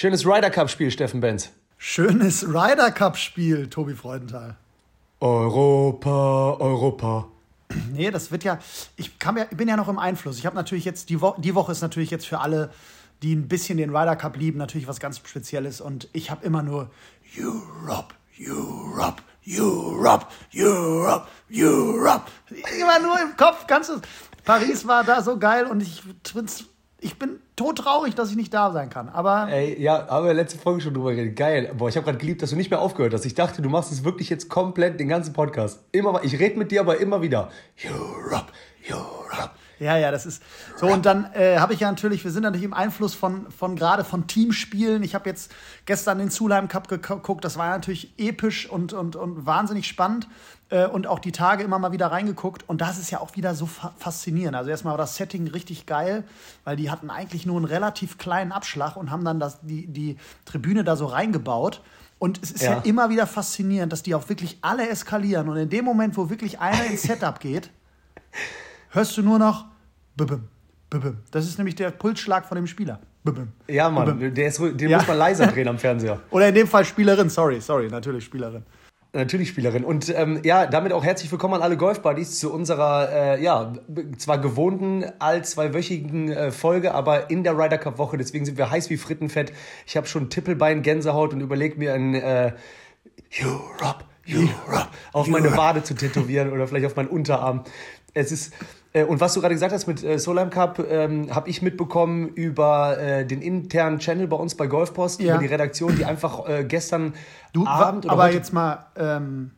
Schönes Ryder Cup-Spiel, Steffen Benz. Schönes Ryder Cup-Spiel, Tobi Freudenthal. Europa, Europa. Nee, das wird ja. Ich, kann ja, bin ja noch im Einfluss. Ich habe natürlich jetzt, die, Wo die Woche ist natürlich jetzt für alle, die ein bisschen den Ryder Cup lieben, natürlich was ganz Spezielles. Und ich habe immer nur Europe, Europe, Europe, Europe, Europe. Immer nur im Kopf. Ganzes. Paris war da so geil und ich, ich bin todtraurig, dass ich nicht da sein kann. Aber. Ey, ja, haben wir letzte Folge schon drüber geredet. Geil. Boah, ich habe gerade geliebt, dass du nicht mehr aufgehört hast. Ich dachte, du machst es wirklich jetzt komplett, den ganzen Podcast. Immer, ich rede mit dir aber immer wieder. Europe, Europe. Ja, ja, das ist so. Und dann äh, habe ich ja natürlich, wir sind natürlich im Einfluss von, von gerade von Teamspielen. Ich habe jetzt gestern den Zulheim Cup geguckt. Das war natürlich episch und, und, und wahnsinnig spannend. Äh, und auch die Tage immer mal wieder reingeguckt. Und das ist ja auch wieder so fa faszinierend. Also erstmal war das Setting richtig geil, weil die hatten eigentlich nur einen relativ kleinen Abschlag und haben dann das, die, die Tribüne da so reingebaut. Und es ist ja. ja immer wieder faszinierend, dass die auch wirklich alle eskalieren. Und in dem Moment, wo wirklich einer ins Setup geht, hörst du nur noch Bibim, Bibim. Das ist nämlich der Pulsschlag von dem Spieler. Bibim, ja, Mann, der ist, den ja. muss man leiser drehen am Fernseher. Oder in dem Fall Spielerin, sorry, sorry, natürlich Spielerin. Natürlich Spielerin. Und ähm, ja, damit auch herzlich willkommen an alle Golf-Buddies zu unserer, äh, ja, zwar gewohnten, all zweiwöchigen äh, Folge, aber in der Ryder Cup-Woche. Deswegen sind wir heiß wie Frittenfett. Ich habe schon Tippelbein, Gänsehaut und überlege mir ein äh, Europe, Europe auf meine Wade zu tätowieren oder vielleicht auf meinen Unterarm. Es ist und was du gerade gesagt hast mit äh, Solheim Cup, ähm, habe ich mitbekommen über äh, den internen Channel bei uns bei Golfpost, ja. über die Redaktion, die einfach äh, gestern du, Abend oder Aber heute jetzt mal, ähm,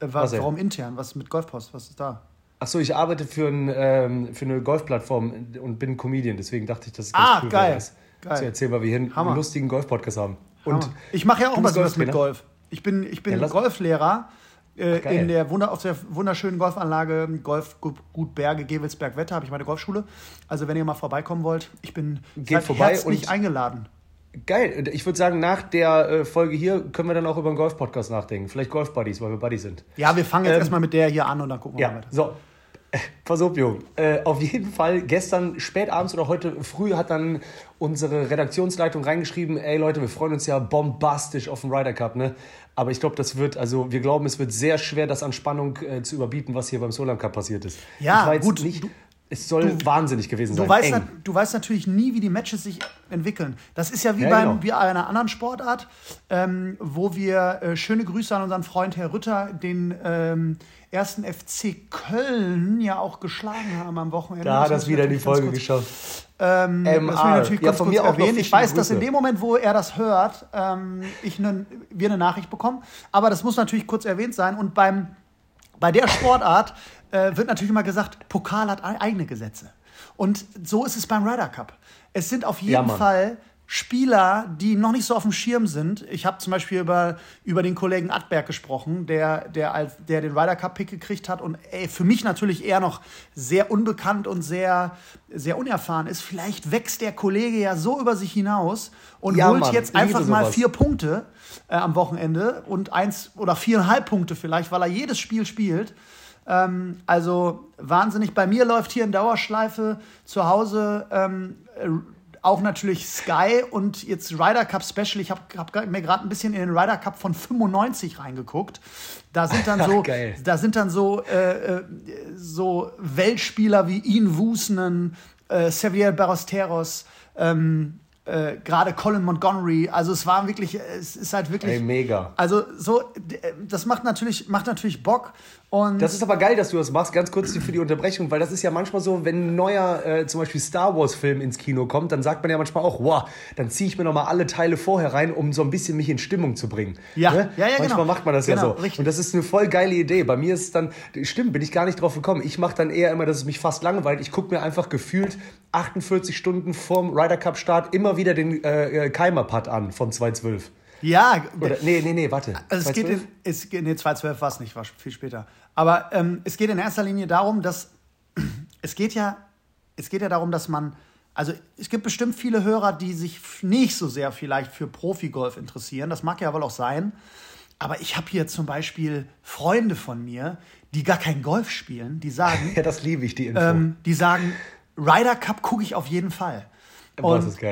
äh, was, warum intern? Was mit Golfpost? Was ist da? Achso, ich arbeite für, ein, ähm, für eine Golfplattform und bin Comedian, deswegen dachte ich, das ist ganz ah, cool, geil. Das geil. zu erzählen, weil wir hier einen lustigen Golf-Podcast haben. Und ich mache ja auch was mit Golf. Ich bin, ich bin ja, Golflehrer äh, in der Wunder, auf der wunderschönen Golfanlage Golfgut Berge, Gewelsberg-Wetter habe ich meine Golfschule. Also wenn ihr mal vorbeikommen wollt, ich bin Geht vorbei herzlich eingeladen. Geil. Ich würde sagen, nach der äh, Folge hier können wir dann auch über einen Golf-Podcast nachdenken. Vielleicht Golf-Buddies, weil wir Buddies sind. Ja, wir fangen jetzt ähm, erstmal mit der hier an und dann gucken wir ja, mal weiter. So, Pass auf, Jung. Äh, auf jeden Fall, gestern spät abends oder heute früh hat dann unsere Redaktionsleitung reingeschrieben, ey Leute, wir freuen uns ja bombastisch auf den Ryder Cup, ne? Aber ich glaube, das wird, also wir glauben, es wird sehr schwer, das an Spannung äh, zu überbieten, was hier beim Solam Cup passiert ist. Ja, gut. Nicht, du, es soll du, wahnsinnig gewesen sein. Du weißt, na, du weißt natürlich nie, wie die Matches sich entwickeln. Das ist ja wie ja, bei genau. einer anderen Sportart, ähm, wo wir äh, schöne Grüße an unseren Freund Herr Rütter, den ähm, ersten FC Köln ja auch geschlagen haben am Wochenende. Da hat das wieder in die Folge geschafft. Ähm, das will ich natürlich ja, von mir auch erwähnen. Ich weiß, dass in dem Moment, wo er das hört, ähm, ich ne, wir eine Nachricht bekommen. Aber das muss natürlich kurz erwähnt sein. Und beim, bei der Sportart äh, wird natürlich immer gesagt, Pokal hat eigene Gesetze. Und so ist es beim Ryder Cup. Es sind auf jeden ja, Fall Spieler, die noch nicht so auf dem Schirm sind. Ich habe zum Beispiel über, über den Kollegen Adberg gesprochen, der, der, als, der den Ryder Cup Pick gekriegt hat und ey, für mich natürlich eher noch sehr unbekannt und sehr, sehr unerfahren ist. Vielleicht wächst der Kollege ja so über sich hinaus und ja, holt Mann, jetzt einfach mal vier Punkte äh, am Wochenende und eins oder viereinhalb Punkte vielleicht, weil er jedes Spiel spielt. Ähm, also wahnsinnig. Bei mir läuft hier in Dauerschleife zu Hause ähm, auch natürlich Sky und jetzt Ryder Cup Special. Ich habe hab mir gerade ein bisschen in den Ryder Cup von 95 reingeguckt. Da sind dann so, Ach, da sind dann so, äh, äh, so Weltspieler wie Ian Woosnen, äh, Xavier Barrosteros, ähm, äh, gerade Colin Montgomery. Also es war wirklich, es ist halt wirklich. Ey, mega. Also so, das macht natürlich, macht natürlich Bock. Und das ist aber geil, dass du das machst. Ganz kurz für die Unterbrechung, weil das ist ja manchmal so, wenn ein neuer, äh, zum Beispiel Star Wars-Film ins Kino kommt, dann sagt man ja manchmal auch, wow, dann ziehe ich mir nochmal alle Teile vorher rein, um so ein bisschen mich in Stimmung zu bringen. Ja, ne? ja, ja, Manchmal genau. macht man das genau, ja so. Richtig. Und das ist eine voll geile Idee. Bei mir ist es dann, stimmt, bin ich gar nicht drauf gekommen. Ich mache dann eher immer, dass es mich fast langweilt. Ich gucke mir einfach gefühlt 48 Stunden vorm Ryder Cup-Start immer wieder den äh, äh Keimer-Putt an von 212. Ja. Oder, nee, nee, nee, warte. Also es geht in, es, nee, 212 war es nicht, war viel später. Aber ähm, es geht in erster Linie darum, dass es geht ja, es geht ja darum, dass man, also es gibt bestimmt viele Hörer, die sich nicht so sehr vielleicht für Profigolf interessieren. Das mag ja wohl auch sein. Aber ich habe hier zum Beispiel Freunde von mir, die gar kein Golf spielen, die sagen. ja, das liebe ich, die Info. Ähm, die sagen, Ryder Cup gucke ich auf jeden Fall.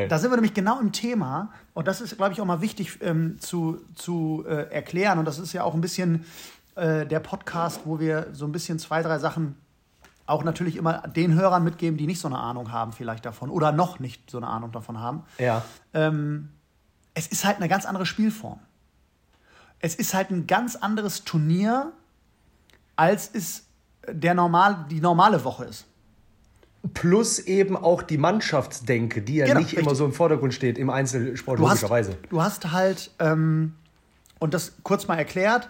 Das da sind wir nämlich genau im Thema. Und das ist, glaube ich, auch mal wichtig ähm, zu, zu äh, erklären. Und das ist ja auch ein bisschen äh, der Podcast, wo wir so ein bisschen zwei, drei Sachen auch natürlich immer den Hörern mitgeben, die nicht so eine Ahnung haben vielleicht davon oder noch nicht so eine Ahnung davon haben. Ja. Ähm, es ist halt eine ganz andere Spielform. Es ist halt ein ganz anderes Turnier, als es der normal, die normale Woche ist. Plus eben auch die Mannschaftsdenke, die ja genau, nicht richtig. immer so im Vordergrund steht im Einzelsport, du logischerweise. Hast, du hast halt, ähm, und das kurz mal erklärt,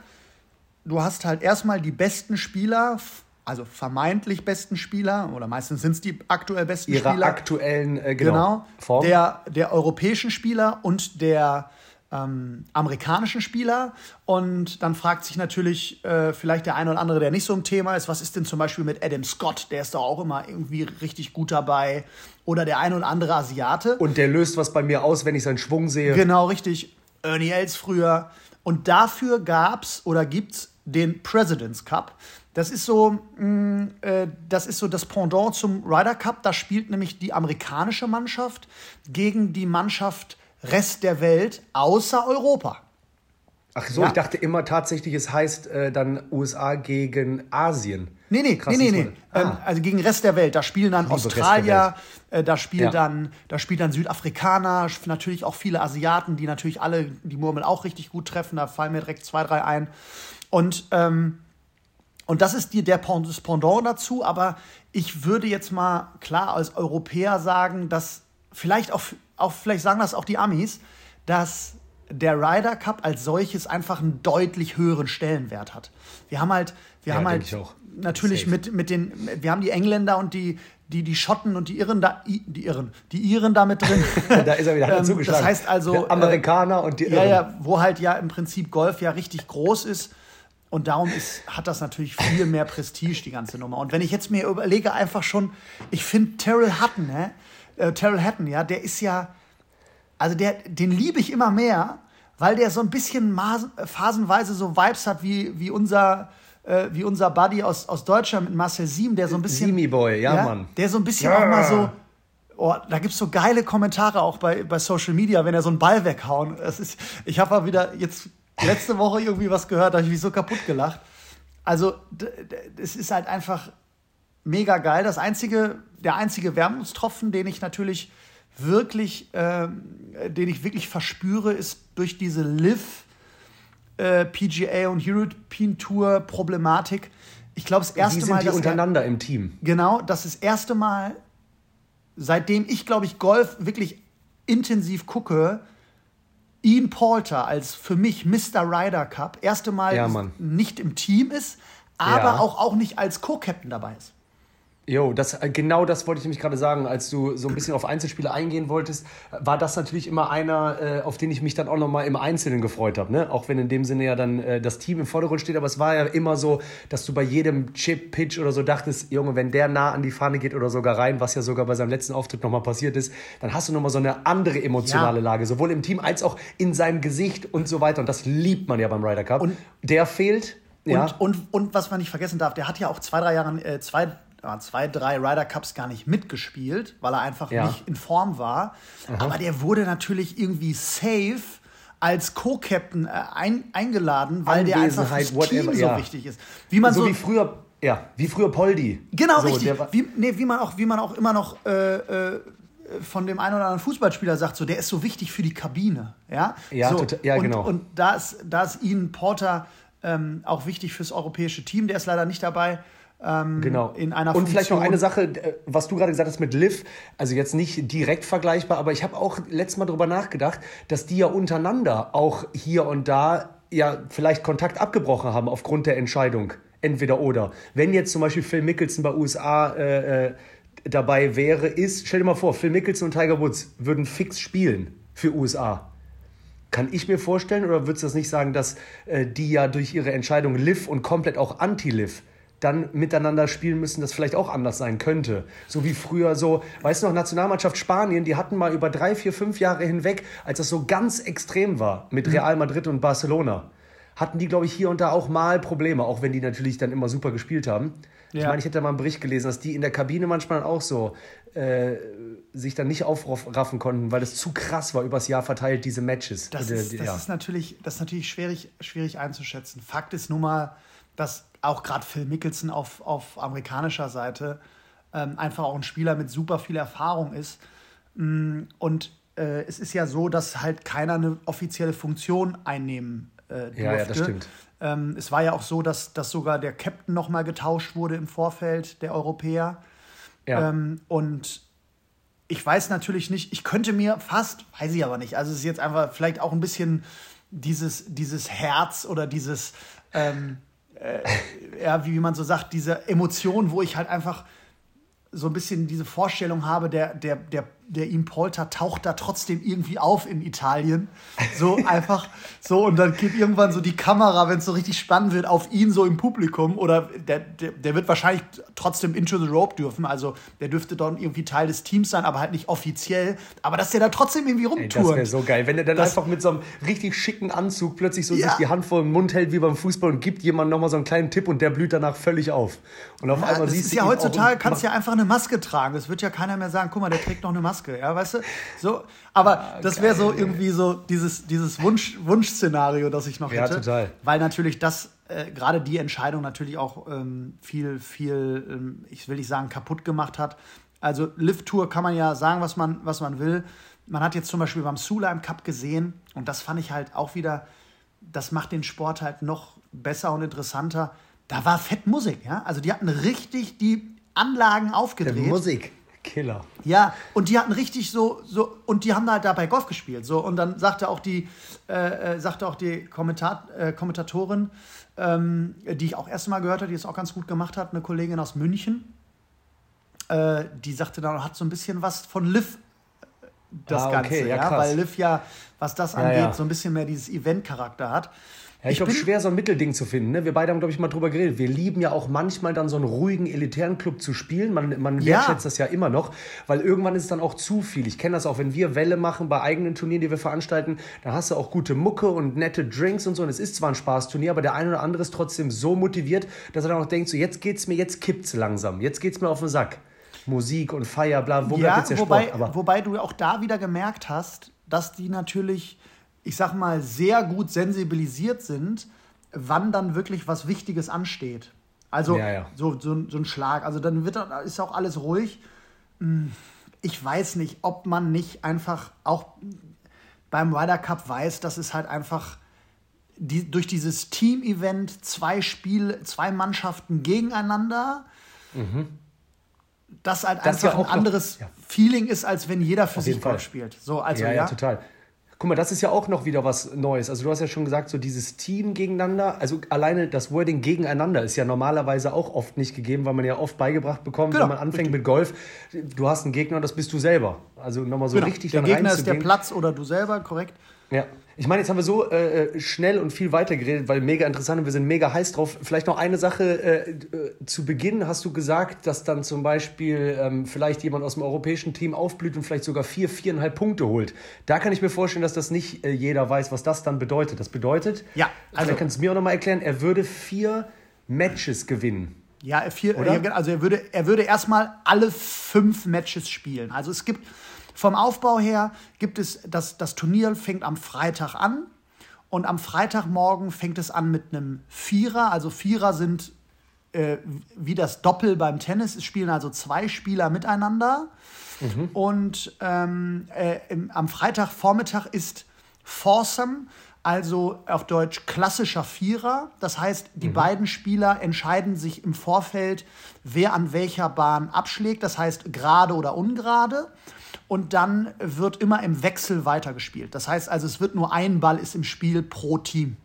du hast halt erstmal die besten Spieler, also vermeintlich besten Spieler, oder meistens sind es die aktuell besten Ihrer Spieler. Ihrer aktuellen äh, genau, genau Form. Der, der europäischen Spieler und der ähm, amerikanischen Spieler. Und dann fragt sich natürlich äh, vielleicht der eine oder andere, der nicht so im Thema ist, was ist denn zum Beispiel mit Adam Scott? Der ist doch auch immer irgendwie richtig gut dabei. Oder der eine oder andere Asiate. Und der löst was bei mir aus, wenn ich seinen Schwung sehe. Genau, richtig. Ernie Els früher. Und dafür gab es oder gibt es den President's Cup. Das ist so, mh, mm, äh, das ist so das Pendant zum Ryder Cup. Da spielt nämlich die amerikanische Mannschaft gegen die Mannschaft Rest der Welt außer Europa. Ach so, ja. ich dachte immer tatsächlich, es heißt äh, dann USA gegen Asien. Nee, nee, Krass, nee, nee, nee. Ah. Ähm, also gegen Rest der Welt. Da spielen dann Australier, äh, da, spielt ja. dann, da spielt dann Südafrikaner, natürlich auch viele Asiaten, die natürlich alle die Murmel auch richtig gut treffen. Da fallen mir direkt zwei, drei ein. Und, ähm, und das ist die, der das Pendant dazu. Aber ich würde jetzt mal klar als Europäer sagen, dass vielleicht auch auch vielleicht sagen das auch die Amis, dass der Ryder Cup als solches einfach einen deutlich höheren Stellenwert hat. Wir haben halt, wir ja, haben halt natürlich mit, mit den, wir haben die Engländer und die, die, die Schotten und die Irren da, die Irren, die Iren da mit drin. da ist er wieder ähm, zugeschlagen. Das heißt also. Der Amerikaner äh, und die Irren. Ja, ja, wo halt ja im Prinzip Golf ja richtig groß ist. Und darum ist, hat das natürlich viel mehr Prestige, die ganze Nummer. Und wenn ich jetzt mir überlege, einfach schon, ich finde Terrell Hutton, ne? Äh, Terrell Hatton, ja, der ist ja, also der, den liebe ich immer mehr, weil der so ein bisschen phasenweise so Vibes hat wie, wie unser äh, wie unser Buddy aus, aus Deutschland mit Marcel Siem, der so ein bisschen. Simi Boy, ja, ja, Mann. Der so ein bisschen ja. auch mal so. Oh, da gibt es so geile Kommentare auch bei, bei Social Media, wenn er so einen Ball weghauen. Das ist, ich habe mal wieder jetzt letzte Woche irgendwie was gehört, da habe ich mich so kaputt gelacht. Also, es ist halt einfach mega geil. Das einzige, der einzige Wermutstropfen, den ich natürlich wirklich, äh, den ich wirklich verspüre, ist durch diese Live äh, PGA und European Tour Problematik. Ich glaube, das erste Wie sind Mal, die untereinander er, im Team. Genau, das ist das erste Mal, seitdem ich glaube ich Golf wirklich intensiv gucke, Ian Poulter als für mich Mr. Ryder Cup erste Mal ja, nicht im Team ist, aber ja. auch, auch nicht als Co-Captain dabei ist. Jo, das, äh, genau das wollte ich nämlich gerade sagen. Als du so ein bisschen auf Einzelspiele eingehen wolltest, war das natürlich immer einer, äh, auf den ich mich dann auch nochmal im Einzelnen gefreut habe. Ne? Auch wenn in dem Sinne ja dann äh, das Team im Vordergrund steht. Aber es war ja immer so, dass du bei jedem Chip-Pitch oder so dachtest, Junge, wenn der nah an die Fahne geht oder sogar rein, was ja sogar bei seinem letzten Auftritt nochmal passiert ist, dann hast du nochmal so eine andere emotionale ja. Lage. Sowohl im Team als auch in seinem Gesicht und so weiter. Und das liebt man ja beim Ryder Cup. Und der fehlt. Ja. Und, und, und was man nicht vergessen darf, der hat ja auch zwei, drei Jahre, äh, zwei zwei, drei Ryder Cups gar nicht mitgespielt, weil er einfach ja. nicht in Form war. Aha. Aber der wurde natürlich irgendwie safe als Co-Captain äh, ein, eingeladen, weil der einfach fürs whatever, Team so wichtig ist. Wie man so, so wie früher, ja, wie früher Poldi. Genau, so, richtig. Wie, nee, wie, man auch, wie man auch immer noch äh, äh, von dem einen oder anderen Fußballspieler sagt, so, der ist so wichtig für die Kabine. Ja, ja, so, total, ja und, genau. Und da ist, da ist Ian Porter ähm, auch wichtig fürs europäische Team. Der ist leider nicht dabei. Ähm, genau. In einer Und vielleicht noch eine Sache, was du gerade gesagt hast mit Liv, also jetzt nicht direkt vergleichbar, aber ich habe auch letztes Mal darüber nachgedacht, dass die ja untereinander auch hier und da ja vielleicht Kontakt abgebrochen haben aufgrund der Entscheidung. Entweder oder. Wenn jetzt zum Beispiel Phil Mickelson bei USA äh, äh, dabei wäre, ist, stell dir mal vor, Phil Mickelson und Tiger Woods würden fix spielen für USA. Kann ich mir vorstellen, oder würdest du das nicht sagen, dass äh, die ja durch ihre Entscheidung Liv und komplett auch Anti-Liv dann miteinander spielen müssen, das vielleicht auch anders sein könnte. So wie früher so, weißt du noch, Nationalmannschaft Spanien, die hatten mal über drei, vier, fünf Jahre hinweg, als das so ganz extrem war mit mhm. Real Madrid und Barcelona, hatten die, glaube ich, hier und da auch mal Probleme, auch wenn die natürlich dann immer super gespielt haben. Ja. Ich meine, ich hätte mal einen Bericht gelesen, dass die in der Kabine manchmal auch so äh, sich dann nicht aufraffen konnten, weil es zu krass war, übers Jahr verteilt, diese Matches. Das, ist, das ja. ist, natürlich, das ist natürlich schwierig, schwierig einzuschätzen. Fakt ist nun mal, dass auch gerade Phil Mickelson auf, auf amerikanischer Seite ähm, einfach auch ein Spieler mit super viel Erfahrung ist. Mm, und äh, es ist ja so, dass halt keiner eine offizielle Funktion einnehmen äh, durfte. Ja, ja, das stimmt. Ähm, es war ja auch so, dass, dass sogar der Captain nochmal getauscht wurde im Vorfeld der Europäer. Ja. Ähm, und ich weiß natürlich nicht, ich könnte mir fast, weiß ich aber nicht, also es ist jetzt einfach vielleicht auch ein bisschen dieses, dieses Herz oder dieses, ähm, äh, ja, wie man so sagt, diese Emotion, wo ich halt einfach so ein bisschen diese Vorstellung habe, der, der, der der ihm Polter taucht da trotzdem irgendwie auf in Italien. So einfach so und dann geht irgendwann so die Kamera, wenn es so richtig spannend wird, auf ihn so im Publikum oder der, der, der wird wahrscheinlich trotzdem into the rope dürfen. Also der dürfte dann irgendwie Teil des Teams sein, aber halt nicht offiziell. Aber dass der da trotzdem irgendwie rumtourt. das wäre so geil, wenn er dann das, einfach mit so einem richtig schicken Anzug plötzlich so ja. sich die Hand vor den Mund hält wie beim Fußball und gibt jemandem nochmal so einen kleinen Tipp und der blüht danach völlig auf. Und auf ja, einmal siehst du. Ja, heutzutage kannst du ja einfach eine Maske tragen. Es wird ja keiner mehr sagen, guck mal, der trägt noch eine Maske. Maske, ja, weißt du? So, aber ah, das wäre so irgendwie so dieses, dieses Wunsch, Wunschszenario, das ich noch hätte. Ja, total. Weil natürlich das, äh, gerade die Entscheidung natürlich auch ähm, viel, viel, ähm, ich will nicht sagen, kaputt gemacht hat. Also Lift-Tour kann man ja sagen, was man, was man will. Man hat jetzt zum Beispiel beim Sula im Cup gesehen, und das fand ich halt auch wieder, das macht den Sport halt noch besser und interessanter. Da war fett Musik, ja. Also die hatten richtig die Anlagen aufgedreht. Der Musik. Killer. Ja, und die hatten richtig so, so und die haben halt dabei Golf gespielt. So, und dann sagte auch die, äh, äh sagte auch die Kommentar, äh, Kommentatorin, ähm, die ich auch erst mal gehört habe, die es auch ganz gut gemacht hat, eine Kollegin aus München, äh, die sagte dann, hat so ein bisschen was von Liv äh, das ah, okay, Ganze, ja, ja weil Liv ja, was das angeht, ja, ja. so ein bisschen mehr dieses Event-Charakter hat. Ja, ich, ich glaube, schwer so ein Mittelding zu finden. Ne? Wir beide haben, glaube ich, mal drüber geredet. Wir lieben ja auch manchmal dann so einen ruhigen, elitären Club zu spielen. Man, man ja. wertschätzt das ja immer noch, weil irgendwann ist es dann auch zu viel. Ich kenne das auch, wenn wir Welle machen bei eigenen Turnieren, die wir veranstalten, da hast du auch gute Mucke und nette Drinks und so. Und es ist zwar ein Spaßturnier, aber der eine oder andere ist trotzdem so motiviert, dass er dann auch denkt, so jetzt geht's mir, jetzt kippt's langsam, jetzt geht's mir auf den Sack. Musik und Feier, bla, wo ja, bleibt jetzt der wobei, Sport? Aber wobei du auch da wieder gemerkt hast, dass die natürlich ich sag mal, sehr gut sensibilisiert sind, wann dann wirklich was Wichtiges ansteht. Also ja, ja. So, so, so ein Schlag. Also dann wird, ist auch alles ruhig. Hm, ich weiß nicht, ob man nicht einfach auch beim Ryder Cup weiß, dass es halt einfach die, durch dieses Team-Event zwei Spiele, zwei Mannschaften gegeneinander, mhm. das halt das einfach ja ein anderes noch. Feeling ist, als wenn jeder für sich Golf spielt. So, also, ja, ja, total. Guck mal, das ist ja auch noch wieder was Neues. Also du hast ja schon gesagt, so dieses Team gegeneinander, also alleine das Wording gegeneinander ist ja normalerweise auch oft nicht gegeben, weil man ja oft beigebracht bekommt, genau. wenn man anfängt mit Golf, du hast einen Gegner, das bist du selber. Also nochmal so genau. richtig Der Gegner ist der Platz oder du selber, korrekt? Ja. Ich meine, jetzt haben wir so äh, äh, schnell und viel weiter geredet, weil mega interessant und wir sind mega heiß drauf. Vielleicht noch eine Sache äh, äh, zu Beginn hast du gesagt, dass dann zum Beispiel ähm, vielleicht jemand aus dem europäischen Team aufblüht und vielleicht sogar vier, viereinhalb Punkte holt. Da kann ich mir vorstellen, dass das nicht äh, jeder weiß, was das dann bedeutet. Das bedeutet, ja, also kannst du mir auch nochmal erklären, er würde vier Matches gewinnen. Ja, vier, also er würde, er würde erstmal alle fünf Matches spielen. Also es gibt vom Aufbau her gibt es, das, das Turnier fängt am Freitag an und am Freitagmorgen fängt es an mit einem Vierer. Also Vierer sind äh, wie das Doppel beim Tennis. Es spielen also zwei Spieler miteinander. Mhm. Und ähm, äh, im, am Freitagvormittag ist Foursome, also auf Deutsch klassischer Vierer. Das heißt, die mhm. beiden Spieler entscheiden sich im Vorfeld, wer an welcher Bahn abschlägt. Das heißt, gerade oder ungerade und dann wird immer im Wechsel weitergespielt. Das heißt also, es wird nur ein Ball ist im Spiel pro Team.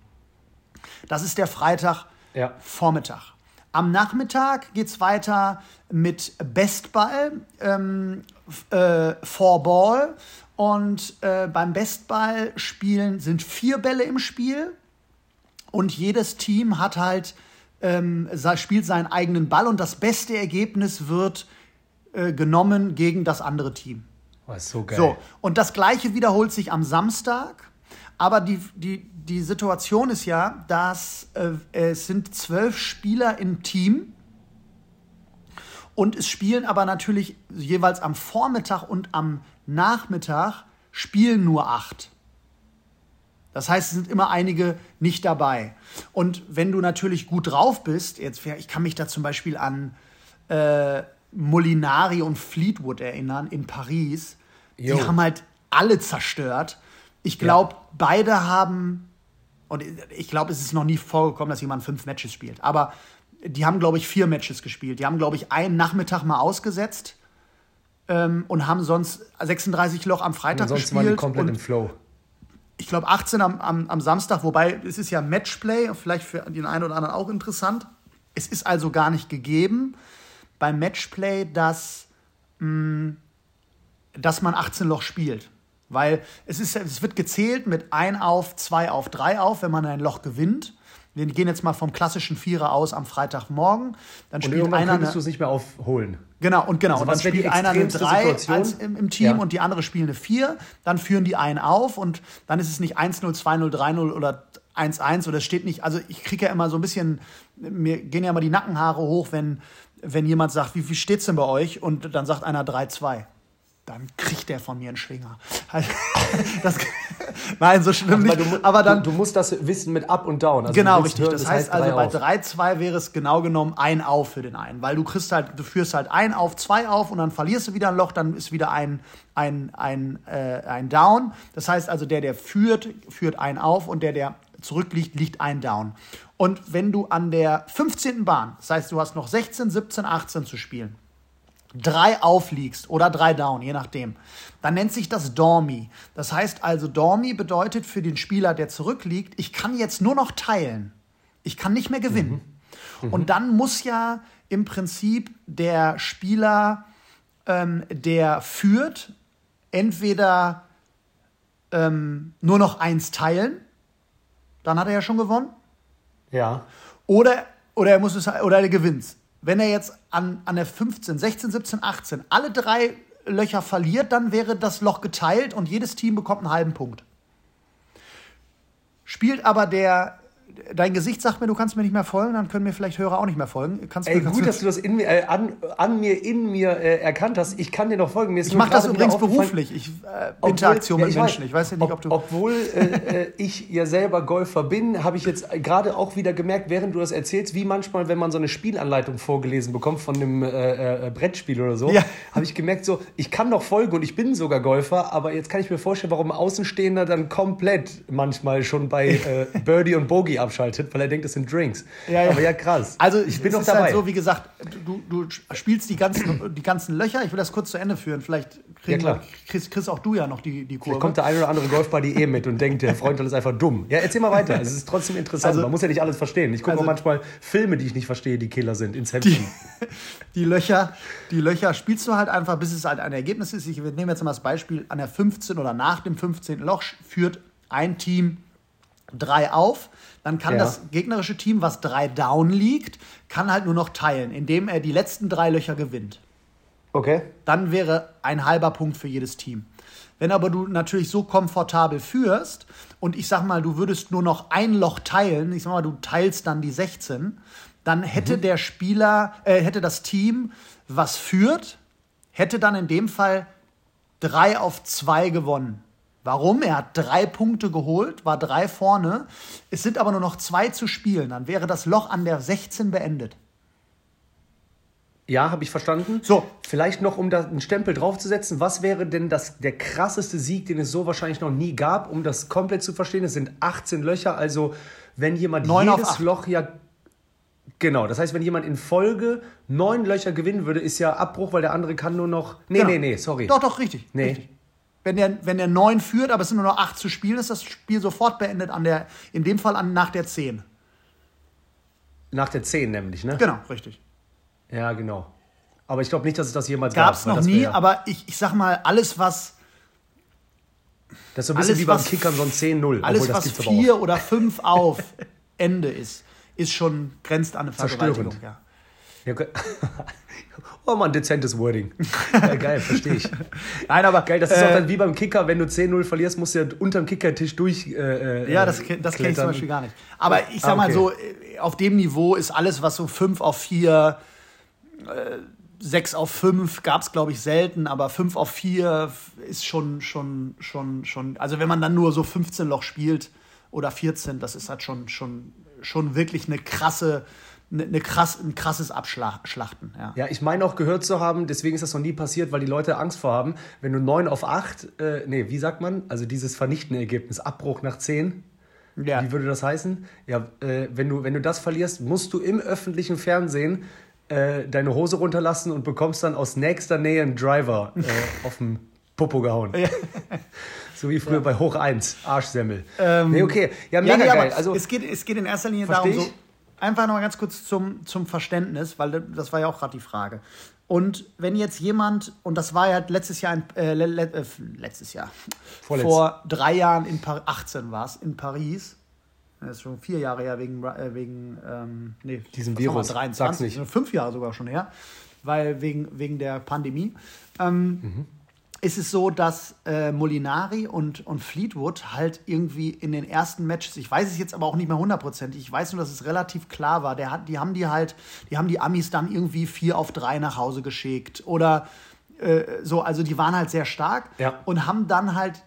Das ist der Freitag ja. Vormittag. Am Nachmittag geht es weiter mit Bestball, ähm, äh, Four Ball. Und äh, beim Bestball spielen sind vier Bälle im Spiel. Und jedes Team hat halt, ähm, spielt seinen eigenen Ball und das beste Ergebnis wird äh, genommen gegen das andere Team. Oh, so geil. So, und das gleiche wiederholt sich am Samstag. Aber die, die, die Situation ist ja, dass äh, es sind zwölf Spieler im Team und es spielen aber natürlich jeweils am Vormittag und am Nachmittag spielen nur acht. Das heißt, es sind immer einige nicht dabei. Und wenn du natürlich gut drauf bist, jetzt, ich kann mich da zum Beispiel an äh, Molinari und Fleetwood erinnern in Paris. Jo. Die haben halt alle zerstört. Ich glaube, ja. beide haben, und ich glaube, es ist noch nie vorgekommen, dass jemand fünf Matches spielt. Aber die haben, glaube ich, vier Matches gespielt. Die haben, glaube ich, einen Nachmittag mal ausgesetzt ähm, und haben sonst 36 Loch am Freitag und sonst gespielt. Waren die komplett im Flow. Ich glaube 18 am, am, am Samstag, wobei es ist ja Matchplay, vielleicht für den einen oder anderen auch interessant. Es ist also gar nicht gegeben beim Matchplay, dass, mh, mm, dass man 18 Loch spielt. Weil es, ist, es wird gezählt mit 1 auf, 2 auf, 3 auf, wenn man ein Loch gewinnt. Wir gehen jetzt mal vom klassischen Vierer aus am Freitagmorgen. Dann und spielt einer. Könntest du es nicht mehr aufholen. Genau, und genau. Also und dann spielt einer eine 3 als im, im, Team ja. und die andere spielen eine 4. Dann führen die einen auf und dann ist es nicht 1-0, 2-0, 3-0 oder 1-1 oder es steht nicht. Also ich kriege ja immer so ein bisschen, mir gehen ja immer die Nackenhaare hoch, wenn, wenn jemand sagt, wie, wie steht's denn bei euch? Und dann sagt einer 3-2 dann kriegt der von mir einen Schwinger. das, nein, so schlimm aber nicht. Du, aber dann, du, du, musst das wissen mit Up und Down. Also genau, richtig. Hören, das, das, heißt, also bei 3-2 wäre es genau genommen ein Auf für den einen. Weil du kriegst halt, du führst halt ein Auf, zwei auf und dann verlierst du wieder ein Loch, dann ist wieder ein, ein, ein, äh, ein Down. Das heißt also, der, der führt, führt ein auf und der, der zurückliegt, liegt ein Down. Und wenn du an der 15. Bahn, das heißt, du hast noch 16, 17, 18 zu spielen, drei aufliegst oder drei down, je nachdem, dann nennt sich das Dormi. Das heißt also, Dormi bedeutet für den Spieler, der zurückliegt, ich kann jetzt nur noch teilen. Ich kann nicht mehr gewinnen. Mhm. Mhm. Und dann muss ja im Prinzip der Spieler, ähm, der führt, entweder ähm, nur noch eins teilen, dann hat er ja schon gewonnen. Ja. Oder, oder er muss es oder er gewinnt wenn er jetzt an, an der 15, 16, 17, 18 alle drei Löcher verliert, dann wäre das Loch geteilt und jedes Team bekommt einen halben Punkt. Spielt aber der dein Gesicht sagt mir, du kannst mir nicht mehr folgen, dann können mir vielleicht Hörer auch nicht mehr folgen. Kannst Ey, gut, dass du das in mir, äh, an, an, mir, in mir äh, erkannt hast. Ich kann dir noch folgen. Mir ich mache das übrigens beruflich. Ich, äh, Interaktion ja, mit Menschen. Weiß, ich weiß ja nicht, ob, ob du. Obwohl äh, äh, ich ja selber Golfer bin, habe ich jetzt gerade auch wieder gemerkt, während du das erzählst, wie manchmal, wenn man so eine Spielanleitung vorgelesen bekommt von einem äh, Brettspiel oder so, ja. habe ich gemerkt, so, ich kann noch folgen und ich bin sogar Golfer, aber jetzt kann ich mir vorstellen, warum Außenstehender dann komplett manchmal schon bei Birdie und Bogey abschaltet, weil er denkt, das sind Drinks. Ja, ja. Aber ja, krass. Also ich bin noch dabei. Halt so, wie gesagt, du, du spielst die ganzen, die ganzen Löcher. Ich will das kurz zu Ende führen. Vielleicht kriegen ja, kriegst, kriegst, auch du ja noch die, die Kurve. Vielleicht kommt der eine oder andere Golfbuddy eh mit und denkt, der Freund ist einfach dumm. Ja, erzähl mal weiter. Es ist trotzdem interessant. Also, Man muss ja nicht alles verstehen. Ich gucke also, manchmal Filme, die ich nicht verstehe, die Killer sind. Inception. Die, die, Löcher, die Löcher spielst du halt einfach, bis es halt ein Ergebnis ist. Ich nehme jetzt mal das Beispiel, an der 15 oder nach dem 15. Loch führt ein Team drei auf, dann kann ja. das gegnerische Team, was drei down liegt, kann halt nur noch teilen, indem er die letzten drei Löcher gewinnt. Okay. Dann wäre ein halber Punkt für jedes Team. Wenn aber du natürlich so komfortabel führst und ich sag mal, du würdest nur noch ein Loch teilen, ich sag mal, du teilst dann die 16, dann hätte mhm. der Spieler, äh, hätte das Team, was führt, hätte dann in dem Fall drei auf zwei gewonnen. Warum? Er hat drei Punkte geholt, war drei vorne. Es sind aber nur noch zwei zu spielen. Dann wäre das Loch an der 16 beendet. Ja, habe ich verstanden. So. Vielleicht noch, um da einen Stempel draufzusetzen, was wäre denn das, der krasseste Sieg, den es so wahrscheinlich noch nie gab, um das komplett zu verstehen? Es sind 18 Löcher, also wenn jemand jedes Loch ja. Genau, das heißt, wenn jemand in Folge neun Löcher gewinnen würde, ist ja Abbruch, weil der andere kann nur noch. Nee, genau. nee, nee, sorry. Doch, doch, richtig. Nee. Richtig wenn der, wenn der 9 führt, aber es sind nur noch 8 zu spielen, ist das Spiel sofort beendet an der, in dem Fall an, nach der 10. Nach der 10 nämlich, ne? Genau, richtig. Ja, genau. Aber ich glaube nicht, dass es das jemals gab. Gab es noch nie, aber ich, ich sag mal, alles, was. Das ist so ein bisschen alles, wie beim Kickern so ein 10-0. Alles, was 4 oder 5 auf Ende ist, ist schon, grenzt an eine Vergewaltigung. Ja. Ja, oh man, dezentes Wording. Ja, geil, verstehe ich. Nein, aber. Geil, das ist äh, auch dann wie beim Kicker, wenn du 10-0 verlierst, musst du ja unterm Kickertisch durch. Äh, ja, das, das kenne ich zum Beispiel gar nicht. Aber ich sag ah, okay. mal so, auf dem Niveau ist alles, was so 5 auf 4, äh, 6 auf 5 gab es, glaube ich, selten, aber 5 auf 4 ist schon, schon, schon, schon. Also, wenn man dann nur so 15 Loch spielt oder 14, das ist halt schon, schon, schon wirklich eine krasse eine, eine krass, ein krasses Abschlachten. Ja. ja, ich meine auch gehört zu haben, deswegen ist das noch nie passiert, weil die Leute Angst vor haben, wenn du 9 auf 8, äh, nee, wie sagt man? Also dieses vernichtende Ergebnis, Abbruch nach 10. Ja. Wie würde das heißen? Ja, äh, wenn, du, wenn du das verlierst, musst du im öffentlichen Fernsehen äh, deine Hose runterlassen und bekommst dann aus nächster Nähe einen Driver äh, auf den Popo gehauen. Ja. So wie früher ja. bei Hoch 1, Arschsemmel. Ähm, nee, okay. Ja, mega ja, nee, geil. Also, es, geht, es geht in erster Linie darum, so, einfach noch mal ganz kurz zum, zum Verständnis, weil das war ja auch gerade die Frage. Und wenn jetzt jemand, und das war ja letztes Jahr, in, äh, le, le, äh, letztes Jahr, Vorletzt. vor drei Jahren in Paris, 18 war es, in Paris, das ist schon vier Jahre her wegen, äh, wegen ähm, nee, diesem Virus, 23, fünf Jahre sogar schon her, weil wegen, wegen der Pandemie. Ähm, mhm ist es so, dass äh, Molinari und, und Fleetwood halt irgendwie in den ersten Matches, ich weiß es jetzt aber auch nicht mehr hundertprozentig, ich weiß nur, dass es relativ klar war, der hat, die haben die halt, die haben die Amis dann irgendwie vier auf drei nach Hause geschickt oder äh, so, also die waren halt sehr stark ja. und haben dann halt,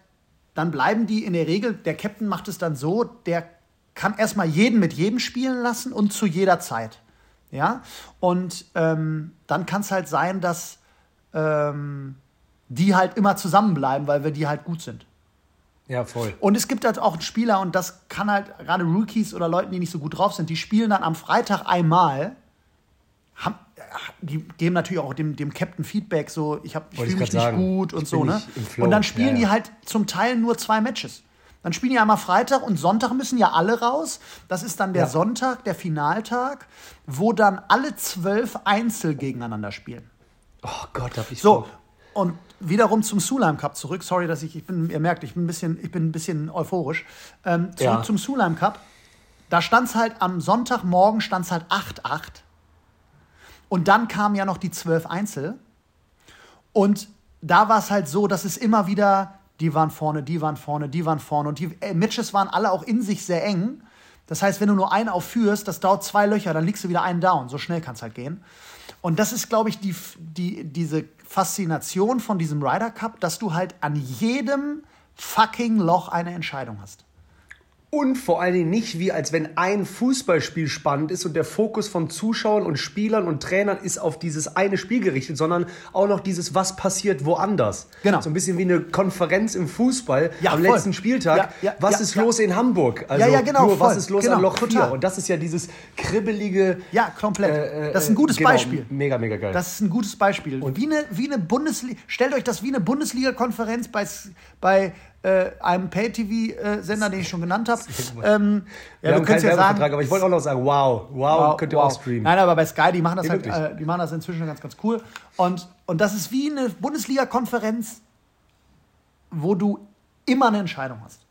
dann bleiben die in der Regel, der Captain macht es dann so, der kann erstmal jeden mit jedem spielen lassen und zu jeder Zeit. Ja, und ähm, dann kann es halt sein, dass ähm, die halt immer zusammenbleiben, weil wir die halt gut sind. Ja, voll. Und es gibt halt auch Spieler, und das kann halt gerade Rookies oder Leute, die nicht so gut drauf sind, die spielen dann am Freitag einmal, haben, die geben natürlich auch dem, dem Captain Feedback, so, ich, ich fühle mich nicht sagen. gut und so, ne? Und dann spielen ja, ja. die halt zum Teil nur zwei Matches. Dann spielen die einmal Freitag und Sonntag müssen ja alle raus. Das ist dann der ja. Sonntag, der Finaltag, wo dann alle zwölf Einzel gegeneinander spielen. Oh Gott, hab ich so. Und wiederum zum Sulam Cup zurück. Sorry, dass ich, ich bin, ihr merkt, ich bin ein bisschen, ich bin ein bisschen euphorisch. Ähm, zurück ja. zum Sulam Cup. Da stand es halt am Sonntagmorgen stand es halt 8-8. Und dann kamen ja noch die zwölf Einzel. Und da war es halt so, dass es immer wieder, die waren vorne, die waren vorne, die waren vorne. Und die äh, Matches waren alle auch in sich sehr eng. Das heißt, wenn du nur einen aufführst, das dauert zwei Löcher, dann liegst du wieder einen down. So schnell kann es halt gehen. Und das ist, glaube ich, die, die, diese Faszination von diesem Ryder Cup, dass du halt an jedem fucking Loch eine Entscheidung hast. Und vor allen Dingen nicht wie, als wenn ein Fußballspiel spannend ist und der Fokus von Zuschauern und Spielern und Trainern ist auf dieses eine Spiel gerichtet, sondern auch noch dieses, was passiert woanders. Genau. So ein bisschen wie eine Konferenz im Fußball ja, am voll. letzten Spieltag. Ja, ja, was ist los in Hamburg? Also ja, ja, genau. Nur, was ist los genau, an Loch 4? Und das ist ja dieses kribbelige. Ja, komplett. Äh, das ist ein gutes genau, Beispiel. Mega, mega geil. Das ist ein gutes Beispiel. Und wie eine, wie eine Bundesliga. Stellt euch das wie eine Bundesliga-Konferenz bei, bei äh, einem Pay-TV-Sender, den ich schon genannt habe. Ähm, ja, du könntest ja sagen, aber ich wollte auch noch sagen, wow, wow, wow könnt ihr wow. auch streamen. Nein, aber bei Sky, die machen das ja, halt, äh, die machen das inzwischen ganz, ganz cool. Und, und das ist wie eine Bundesliga-Konferenz, wo du immer eine Entscheidung hast.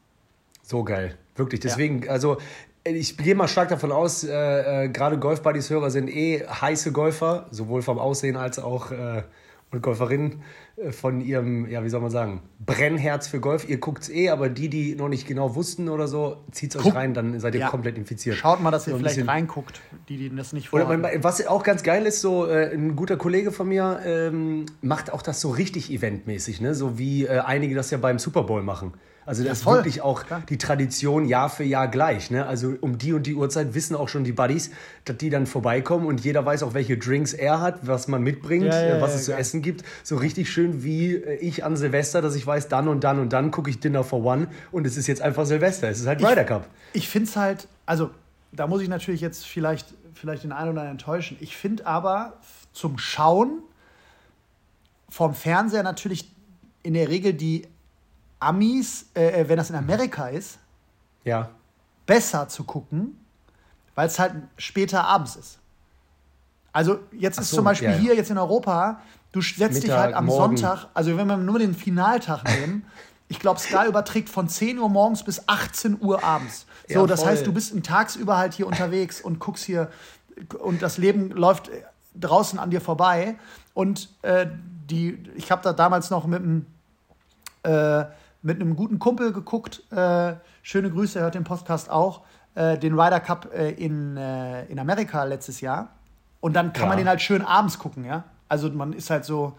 So geil, wirklich. Deswegen, ja. also ich gehe mal stark davon aus, äh, äh, gerade Golf-Buddies-Hörer sind eh heiße Golfer, sowohl vom Aussehen als auch äh, und Golferinnen von ihrem, ja, wie soll man sagen, Brennherz für Golf. Ihr guckt es eh, aber die, die noch nicht genau wussten oder so, zieht es euch rein, dann seid ihr ja. komplett infiziert. Schaut mal, dass ihr so vielleicht bisschen, reinguckt, die, die das nicht vorhaben. Oder was auch ganz geil ist, so äh, ein guter Kollege von mir ähm, macht auch das so richtig eventmäßig, ne? so wie äh, einige das ja beim Super Bowl machen. Also das ja, ist wirklich auch Klar. die Tradition Jahr für Jahr gleich. Ne? Also um die und die Uhrzeit wissen auch schon die Buddies, dass die dann vorbeikommen und jeder weiß auch, welche Drinks er hat, was man mitbringt, ja, ja, was es zu essen gibt. So richtig schön wie äh, ich an Silvester, dass ich weiß, dann und dann und dann gucke ich Dinner for One und es ist jetzt einfach Silvester. Es ist halt Ryder Cup. Ich, ich finde es halt, also da muss ich natürlich jetzt vielleicht, vielleicht den einen oder anderen enttäuschen. Ich finde aber zum Schauen vom Fernseher natürlich in der Regel die Amis, äh, äh, wenn das in Amerika ist, ja. besser zu gucken, weil es halt später abends ist. Also jetzt Ach ist so, zum Beispiel ja, ja. hier jetzt in Europa, du setzt Mittag, dich halt am morgen. Sonntag, also wenn wir nur den Finaltag nehmen, ich glaube, Sky überträgt von 10 Uhr morgens bis 18 Uhr abends. So, ja, das heißt, du bist tagsüber halt hier unterwegs und guckst hier und das Leben läuft draußen an dir vorbei. Und äh, die, ich habe da damals noch mit einem, äh, mit einem guten Kumpel geguckt. Äh, schöne Grüße, er hört den Podcast auch. Äh, den Ryder Cup äh, in, äh, in Amerika letztes Jahr. Und dann kann ja. man den halt schön abends gucken, ja. Also man ist halt so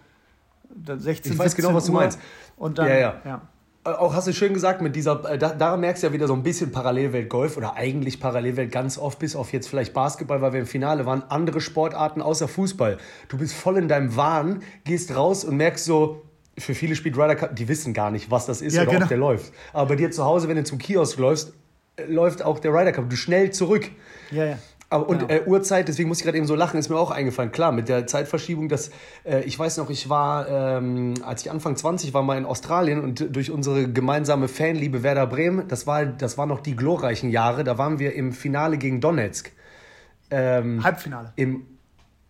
16 Ich weiß genau, was du meinst. Und dann, ja, ja. ja. Äh, auch hast du schön gesagt, mit dieser, äh, da, daran merkst du ja wieder so ein bisschen Parallelwelt Golf oder eigentlich Parallelwelt ganz oft, bis auf jetzt vielleicht Basketball, weil wir im Finale waren, andere Sportarten außer Fußball. Du bist voll in deinem Wahn, gehst raus und merkst so, für viele spielt Ryder Cup, die wissen gar nicht, was das ist ja, oder genau. ob der läuft. Aber bei dir zu Hause, wenn du zum Kiosk läufst, äh, läuft auch der Ryder Cup. Du schnell zurück. Ja, ja. Aber, und genau. äh, Uhrzeit, deswegen muss ich gerade eben so lachen, ist mir auch eingefallen. Klar, mit der Zeitverschiebung, dass äh, ich weiß noch, ich war, ähm, als ich Anfang 20 war, mal in Australien und durch unsere gemeinsame Fanliebe Werder Bremen, das war, das waren noch die glorreichen Jahre, da waren wir im Finale gegen Donetsk. Ähm, Halbfinale. Im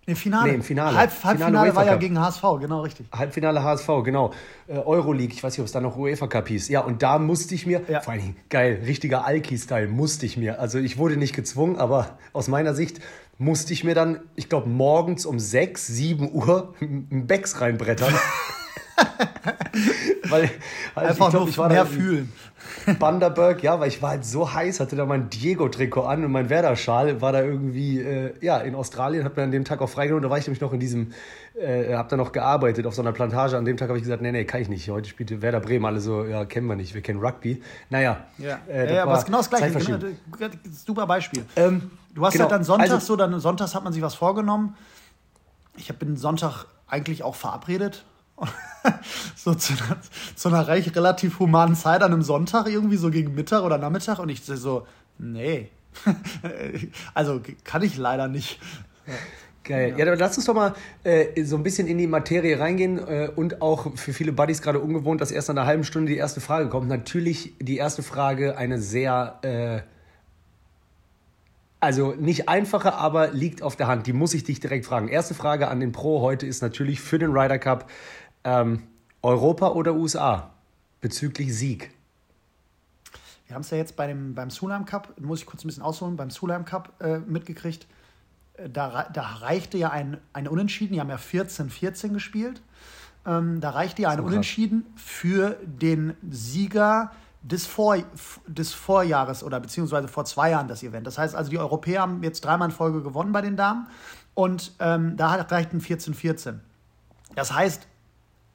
im Finale. Nee, im Finale. Halb, Halbfinale Finale war ja gegen HSV, genau richtig. Halbfinale HSV, genau. Äh, Euroleague, ich weiß nicht, ob es da noch UEFA Cup hieß. Ja, und da musste ich mir, ja. vor allen Dingen, geil, richtiger Alki-Style, musste ich mir. Also ich wurde nicht gezwungen, aber aus meiner Sicht musste ich mir dann, ich glaube, morgens um 6, 7 Uhr ein Becks reinbrettern. weil, also Einfach ich glaub, ich war mehr fühlen. Banderberg, ja, weil ich war halt so heiß, hatte da mein Diego-Trikot an und mein Werder-Schal, war da irgendwie, äh, ja, in Australien, hat mir an dem Tag auch freigenommen, da war ich nämlich noch in diesem, äh, hab da noch gearbeitet auf so einer Plantage, an dem Tag habe ich gesagt, nee, nee, kann ich nicht, heute spielt Werder Bremen, alle so, ja, kennen wir nicht, wir kennen Rugby. Naja. Ja, äh, ja aber es ist genau das Gleiche, genau, super Beispiel. Ähm, du hast genau, ja dann Sonntags also, so, dann sonntags hat man sich was vorgenommen. Ich bin Sonntag eigentlich auch verabredet, so zu einer, zu einer recht relativ humanen Zeit an einem Sonntag, irgendwie so gegen Mittag oder Nachmittag. Und ich so, nee. also kann ich leider nicht. Geil. Ja, dann lass uns doch mal äh, so ein bisschen in die Materie reingehen äh, und auch für viele Buddies gerade ungewohnt, dass erst nach einer halben Stunde die erste Frage kommt. Natürlich die erste Frage eine sehr, äh, also nicht einfache, aber liegt auf der Hand. Die muss ich dich direkt fragen. Erste Frage an den Pro heute ist natürlich für den Ryder Cup. Ähm, Europa oder USA bezüglich Sieg? Wir haben es ja jetzt bei dem, beim Sulam Cup, muss ich kurz ein bisschen ausholen, beim Sulam Cup äh, mitgekriegt. Äh, da, da reichte ja ein, ein Unentschieden, die haben ja 14-14 gespielt. Ähm, da reichte ja ein so Unentschieden für den Sieger des, Vor, des Vorjahres oder beziehungsweise vor zwei Jahren das Event. Das heißt also, die Europäer haben jetzt dreimal in Folge gewonnen bei den Damen und ähm, da reicht ein 14-14. Das heißt,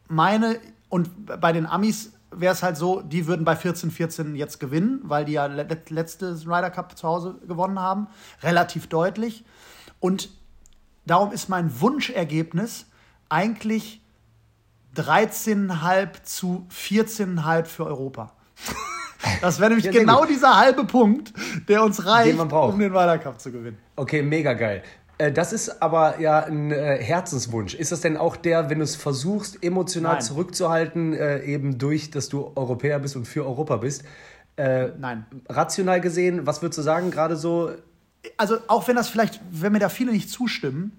meine, und bei den Amis wäre es halt so, die würden bei 14-14 jetzt gewinnen, weil die ja letztes Ryder Cup zu Hause gewonnen haben. Relativ deutlich. Und darum ist mein Wunschergebnis eigentlich 13,5 zu 14,5 für Europa. Das wäre nämlich ja, genau gut. dieser halbe Punkt, der uns reicht, um den Ryder Cup zu gewinnen. Okay, mega geil. Äh, das ist aber ja ein äh, Herzenswunsch. Ist das denn auch der, wenn du es versuchst, emotional Nein. zurückzuhalten, äh, eben durch, dass du Europäer bist und für Europa bist? Nein. Rational gesehen, was würdest du sagen, gerade so? Also, auch wenn das vielleicht, wenn mir da viele nicht zustimmen,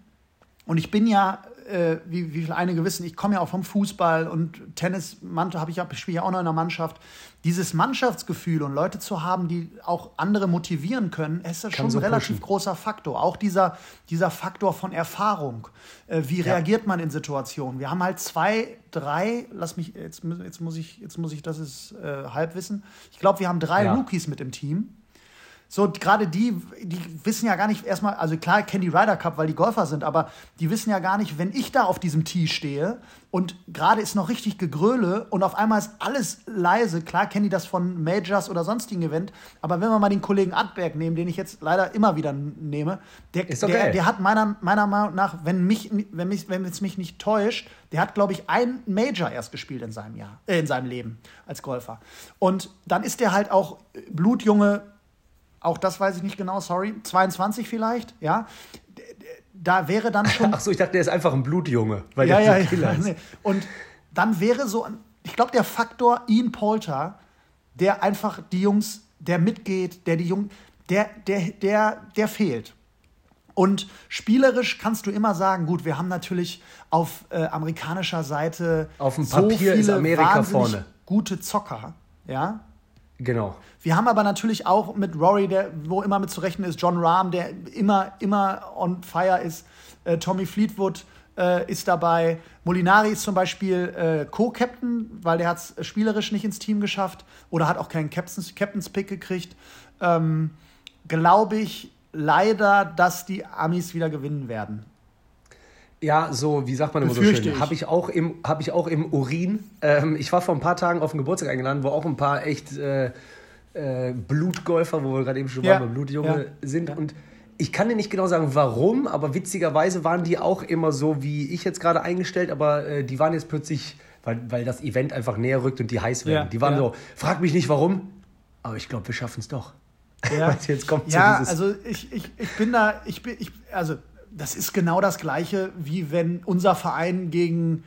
und ich bin ja äh, wie, wie viele einige wissen, ich komme ja auch vom Fußball und Tennis habe ich, ich spiele ja auch noch in der Mannschaft. Dieses Mannschaftsgefühl und Leute zu haben, die auch andere motivieren können, ist das schon so ein relativ pushen. großer Faktor. Auch dieser, dieser Faktor von Erfahrung. Äh, wie ja. reagiert man in Situationen? Wir haben halt zwei, drei, lass mich, jetzt, jetzt muss ich, jetzt muss ich, das ist äh, Halbwissen. Ich glaube, wir haben drei ja. Rookies mit im Team so, gerade die, die wissen ja gar nicht erstmal, also klar kennen die Ryder Cup, weil die Golfer sind, aber die wissen ja gar nicht, wenn ich da auf diesem Tee stehe und gerade ist noch richtig Gegröle und auf einmal ist alles leise, klar kennen die das von Majors oder sonstigen Event, aber wenn wir mal den Kollegen Adberg nehmen, den ich jetzt leider immer wieder nehme, der, okay. der, der, hat meiner, meiner Meinung nach, wenn, mich, wenn, mich, wenn es mich nicht täuscht, der hat, glaube ich, ein Major erst gespielt in seinem Jahr, äh, in seinem Leben als Golfer. Und dann ist der halt auch blutjunge auch das weiß ich nicht genau, sorry, 22 vielleicht, ja. Da wäre dann schon. Ach so, ich dachte, der ist einfach ein Blutjunge, weil ja, der ja, Killer ja, ist. Und dann wäre so, ich glaube, der Faktor Ian Polter, der einfach die Jungs, der mitgeht, der die Jungs, der, der, der, der fehlt. Und spielerisch kannst du immer sagen, gut, wir haben natürlich auf äh, amerikanischer Seite auf dem Papier so viele ist Amerika vorne. gute Zocker, ja, Genau. Wir haben aber natürlich auch mit Rory, der, wo immer mit zu rechnen ist, John Rahm, der immer, immer on fire ist, äh, Tommy Fleetwood äh, ist dabei, Molinari ist zum Beispiel äh, Co-Captain, weil der hat es spielerisch nicht ins Team geschafft oder hat auch keinen Captain's, Captain's Pick gekriegt. Ähm, Glaube ich leider, dass die Amis wieder gewinnen werden. Ja, so, wie sagt man immer so schön, habe ich, auch im, hab ich auch im Urin. Ähm, ich war vor ein paar Tagen auf einen Geburtstag eingeladen, wo auch ein paar echt äh, äh, Blutgolfer, wo wir gerade eben schon ja. waren, Blutjunge ja. sind. Ja. Und ich kann dir nicht genau sagen, warum, aber witzigerweise waren die auch immer so, wie ich jetzt gerade eingestellt, aber äh, die waren jetzt plötzlich, weil, weil das Event einfach näher rückt und die heiß werden. die waren so, frag mich nicht warum, aber ich glaube, wir schaffen es doch. Ja, jetzt kommt ja also ich, ich, ich bin da, ich bin, ich, also das ist genau das Gleiche, wie wenn unser Verein gegen,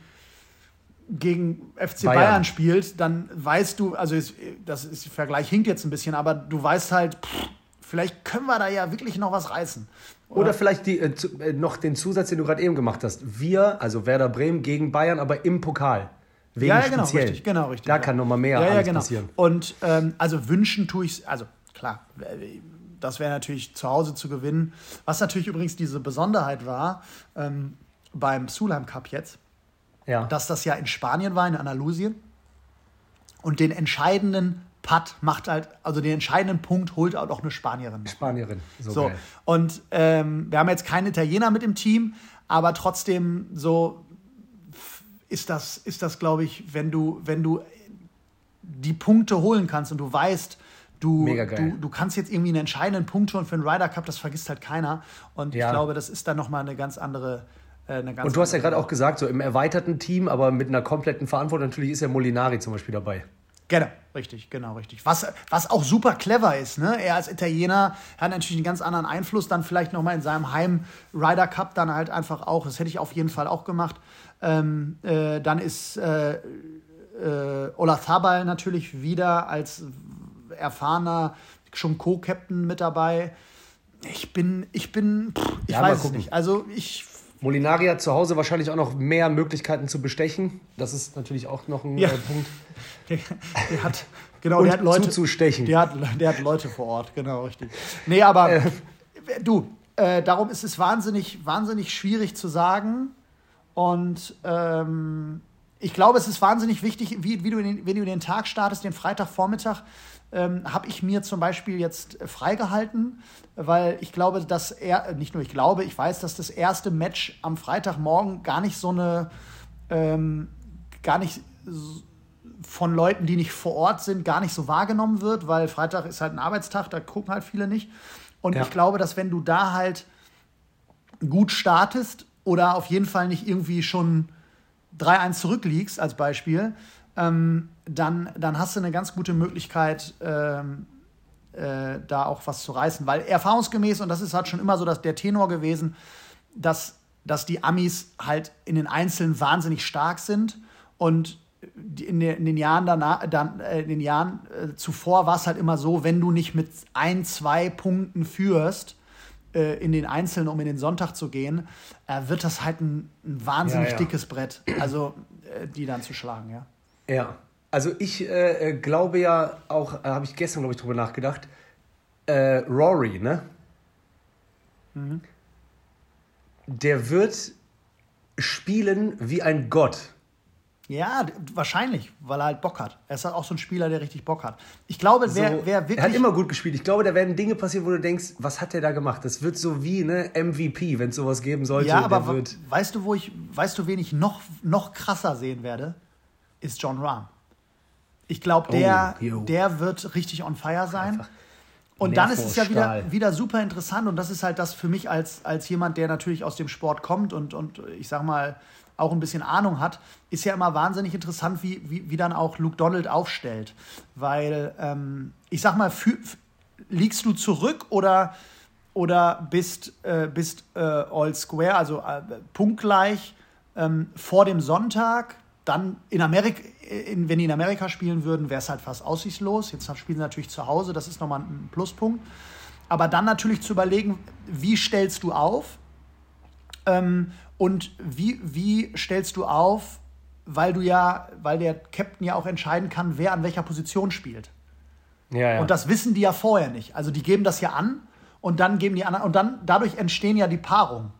gegen FC Bayern. Bayern spielt, dann weißt du, also ist, das ist, der Vergleich hinkt jetzt ein bisschen, aber du weißt halt, pff, vielleicht können wir da ja wirklich noch was reißen. Oder, Oder vielleicht die, äh, äh noch den Zusatz, den du gerade eben gemacht hast. Wir, also Werder Bremen gegen Bayern, aber im Pokal. Wegen ja, ja genau, speziell. richtig, genau, richtig. Da ja. kann noch mal mehr ja, ja, genau. passieren. Und ähm, also wünschen tue ich, also klar, das wäre natürlich zu Hause zu gewinnen. Was natürlich übrigens diese Besonderheit war ähm, beim Sulheim Cup jetzt, ja. dass das ja in Spanien war, in Andalusien. Und den entscheidenden Putt macht halt, also den entscheidenden Punkt holt auch noch eine Spanierin. Spanierin, so. so. Und ähm, wir haben jetzt keinen Italiener mit im Team, aber trotzdem so ist das, ist das glaube ich, wenn du, wenn du die Punkte holen kannst und du weißt, Du, du, du kannst jetzt irgendwie einen entscheidenden Punkt holen für einen Ryder Cup, das vergisst halt keiner. Und ja. ich glaube, das ist dann nochmal eine ganz andere. Äh, eine ganz und du hast ja gerade auch gesagt, so im erweiterten Team, aber mit einer kompletten Verantwortung, natürlich ist ja Molinari zum Beispiel dabei. Genau, richtig, genau, richtig. Was, was auch super clever ist, ne? Er als Italiener hat natürlich einen ganz anderen Einfluss, dann vielleicht nochmal in seinem Heim Ryder Cup dann halt einfach auch, das hätte ich auf jeden Fall auch gemacht. Ähm, äh, dann ist äh, äh, Olazabal natürlich wieder als erfahrener, schon Co-Captain mit dabei. Ich bin, ich bin, pff, ich ja, weiß es nicht. Also ich. Molinari hat zu Hause wahrscheinlich auch noch mehr Möglichkeiten zu bestechen. Das ist natürlich auch noch ein ja. äh, Punkt. Der, der, hat, genau, der hat Leute. Zuzustechen. Der hat, der hat Leute vor Ort, genau, richtig. Nee, aber äh. du, äh, darum ist es wahnsinnig, wahnsinnig schwierig zu sagen. Und ähm, ich glaube, es ist wahnsinnig wichtig, wie, wie du den, wenn du den Tag startest, den Freitagvormittag, ähm, habe ich mir zum Beispiel jetzt freigehalten, weil ich glaube, dass er, nicht nur ich glaube, ich weiß, dass das erste Match am Freitagmorgen gar nicht so eine, ähm, gar nicht von Leuten, die nicht vor Ort sind, gar nicht so wahrgenommen wird, weil Freitag ist halt ein Arbeitstag, da gucken halt viele nicht. Und ja. ich glaube, dass wenn du da halt gut startest oder auf jeden Fall nicht irgendwie schon 3-1 zurückliegst, als Beispiel, ähm, dann, dann hast du eine ganz gute Möglichkeit, ähm, äh, da auch was zu reißen. Weil erfahrungsgemäß, und das ist halt schon immer so dass der Tenor gewesen, dass, dass die Amis halt in den Einzelnen wahnsinnig stark sind und in, den, in den Jahren danach, dann, äh, in den Jahren äh, zuvor war es halt immer so, wenn du nicht mit ein, zwei Punkten führst, äh, in den Einzelnen, um in den Sonntag zu gehen, äh, wird das halt ein, ein wahnsinnig ja, ja. dickes Brett, also die dann zu schlagen, ja. Ja, also ich äh, äh, glaube ja auch, äh, habe ich gestern, glaube ich, drüber nachgedacht, äh, Rory, ne? Mhm. Der wird spielen wie ein Gott. Ja, wahrscheinlich, weil er halt Bock hat. Er ist halt auch so ein Spieler, der richtig Bock hat. Ich glaube, wer, so, wer wirklich. Er hat immer gut gespielt. Ich glaube, da werden Dinge passieren, wo du denkst, was hat der da gemacht? Das wird so wie ne MVP, wenn es sowas geben sollte. Ja, aber weißt du, wo ich, weißt du, wen ich noch, noch krasser sehen werde? ist John Rahm. Ich glaube, der, oh, der wird richtig on fire sein. Einfach und dann ist es ja wieder, wieder super interessant und das ist halt das für mich als, als jemand, der natürlich aus dem Sport kommt und, und ich sag mal auch ein bisschen Ahnung hat, ist ja immer wahnsinnig interessant, wie, wie, wie dann auch Luke Donald aufstellt. Weil, ähm, ich sag mal, für, liegst du zurück oder, oder bist, äh, bist äh, all square, also äh, punktgleich ähm, vor dem Sonntag, dann in Amerika, in, wenn die in Amerika spielen würden, wäre es halt fast aussichtslos. Jetzt spielen sie natürlich zu Hause, das ist nochmal ein Pluspunkt. Aber dann natürlich zu überlegen, wie stellst du auf ähm, und wie, wie stellst du auf, weil du ja, weil der Captain ja auch entscheiden kann, wer an welcher Position spielt. Ja, ja. Und das wissen die ja vorher nicht. Also die geben das ja an und dann geben die anderen und dann dadurch entstehen ja die Paarungen.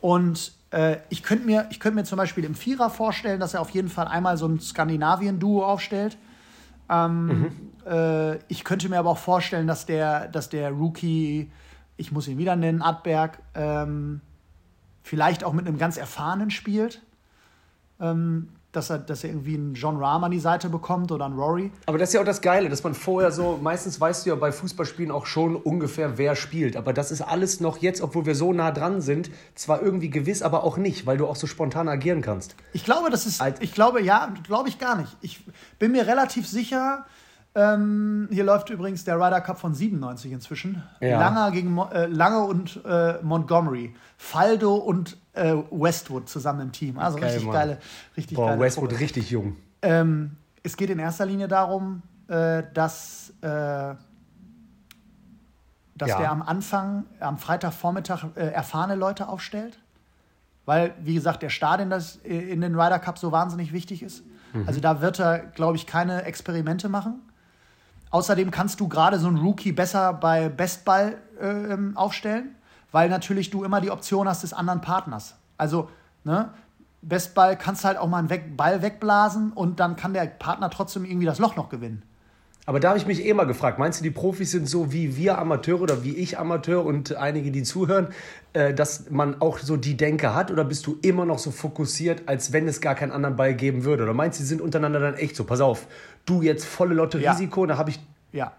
Und äh, ich könnte mir, könnt mir zum Beispiel im Vierer vorstellen, dass er auf jeden Fall einmal so ein Skandinavien-Duo aufstellt. Ähm, mhm. äh, ich könnte mir aber auch vorstellen, dass der, dass der Rookie, ich muss ihn wieder nennen, Adberg, ähm, vielleicht auch mit einem ganz Erfahrenen spielt. Ähm, dass er, dass er irgendwie einen John Rahm an die Seite bekommt oder einen Rory. Aber das ist ja auch das Geile, dass man vorher so, meistens weißt du ja bei Fußballspielen auch schon ungefähr, wer spielt. Aber das ist alles noch jetzt, obwohl wir so nah dran sind, zwar irgendwie gewiss, aber auch nicht, weil du auch so spontan agieren kannst. Ich glaube, das ist, ich glaube, ja, glaube ich gar nicht. Ich bin mir relativ sicher, ähm, hier läuft übrigens der Ryder Cup von 97 inzwischen. Ja. Langer gegen äh, Lange und äh, Montgomery. Faldo und äh, Westwood zusammen im Team. Also Geil, richtig Mann. geile, richtig Boah, geile Westwood Probe. richtig jung. Ähm, es geht in erster Linie darum, äh, dass, äh, dass ja. der am Anfang, am Freitagvormittag äh, erfahrene Leute aufstellt. Weil, wie gesagt, der Start in, das, in den Ryder Cup so wahnsinnig wichtig ist. Mhm. Also da wird er, glaube ich, keine Experimente machen. Außerdem kannst du gerade so einen Rookie besser bei Bestball äh, aufstellen, weil natürlich du immer die Option hast des anderen Partners. Also, ne, Bestball kannst du halt auch mal einen Weg Ball wegblasen und dann kann der Partner trotzdem irgendwie das Loch noch gewinnen. Aber da habe ich mich eh mal gefragt, meinst du, die Profis sind so wie wir Amateure oder wie ich Amateur und einige, die zuhören, äh, dass man auch so die Denke hat oder bist du immer noch so fokussiert, als wenn es gar keinen anderen Ball geben würde? Oder meinst du, sie sind untereinander dann echt so, pass auf, du jetzt volle Lotte Risiko, ja. da habe ich... Ja.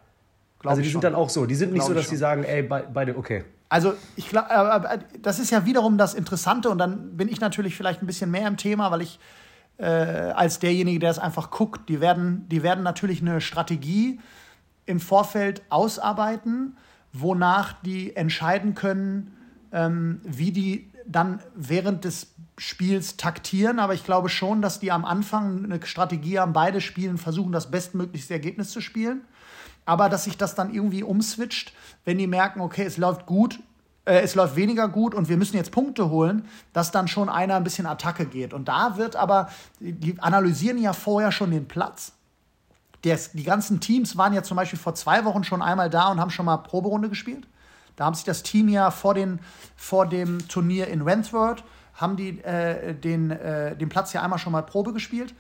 Also die sind schon. dann auch so, die sind nicht glaub so, dass sie sagen, ey, beide, okay. Also ich glaube, äh, das ist ja wiederum das Interessante und dann bin ich natürlich vielleicht ein bisschen mehr im Thema, weil ich äh, als derjenige, der es einfach guckt. Die werden, die werden natürlich eine Strategie im Vorfeld ausarbeiten, wonach die entscheiden können, ähm, wie die dann während des Spiels taktieren. Aber ich glaube schon, dass die am Anfang eine Strategie haben, beide Spielen versuchen, das bestmöglichste Ergebnis zu spielen. Aber dass sich das dann irgendwie umswitcht, wenn die merken, okay, es läuft gut äh, es läuft weniger gut und wir müssen jetzt Punkte holen, dass dann schon einer ein bisschen Attacke geht. Und da wird aber, die analysieren ja vorher schon den Platz. Des, die ganzen Teams waren ja zum Beispiel vor zwei Wochen schon einmal da und haben schon mal Proberunde gespielt. Da haben sich das Team ja vor, den, vor dem Turnier in Wentworth, haben die äh, den, äh, den Platz ja einmal schon mal Probe gespielt.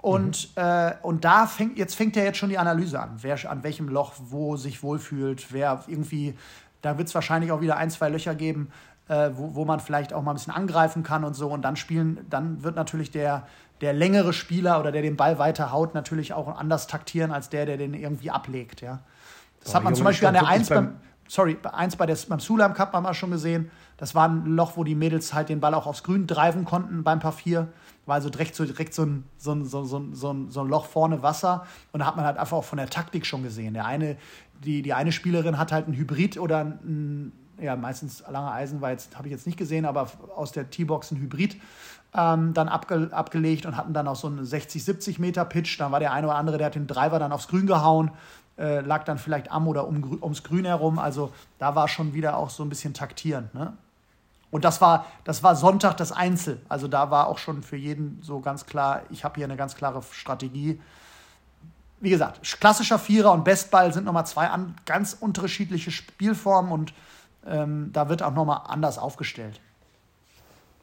Und, mhm. äh, und da fängt, jetzt fängt ja jetzt schon die Analyse an, wer an welchem Loch wo sich wohlfühlt, wer irgendwie da wird es wahrscheinlich auch wieder ein, zwei Löcher geben, äh, wo, wo man vielleicht auch mal ein bisschen angreifen kann und so. Und dann spielen, dann wird natürlich der, der längere Spieler oder der den Ball weiter haut, natürlich auch anders taktieren als der, der den irgendwie ablegt. Ja. Das oh, hat man Junge, zum Beispiel an der 1 beim, sorry, eins bei der, beim Sulam Cup haben wir schon gesehen. Das war ein Loch, wo die Mädels halt den Ball auch aufs Grün treiben konnten beim Paar 4. War also direkt so, direkt so, ein, so, ein, so, so, so ein Loch vorne Wasser. Und da hat man halt einfach auch von der Taktik schon gesehen. Der eine, die, die eine Spielerin hat halt ein Hybrid oder ein, ja, meistens lange Eisen war jetzt, habe ich jetzt nicht gesehen, aber aus der T-Box ein Hybrid ähm, dann abge, abgelegt und hatten dann auch so einen 60, 70 Meter Pitch. Dann war der eine oder andere, der hat den Driver dann aufs Grün gehauen, äh, lag dann vielleicht am oder um, ums Grün herum. Also da war schon wieder auch so ein bisschen taktierend. Ne? Und das war, das war Sonntag das Einzel. Also da war auch schon für jeden so ganz klar, ich habe hier eine ganz klare Strategie wie gesagt, klassischer Vierer und Bestball sind nochmal zwei an, ganz unterschiedliche Spielformen und ähm, da wird auch nochmal anders aufgestellt.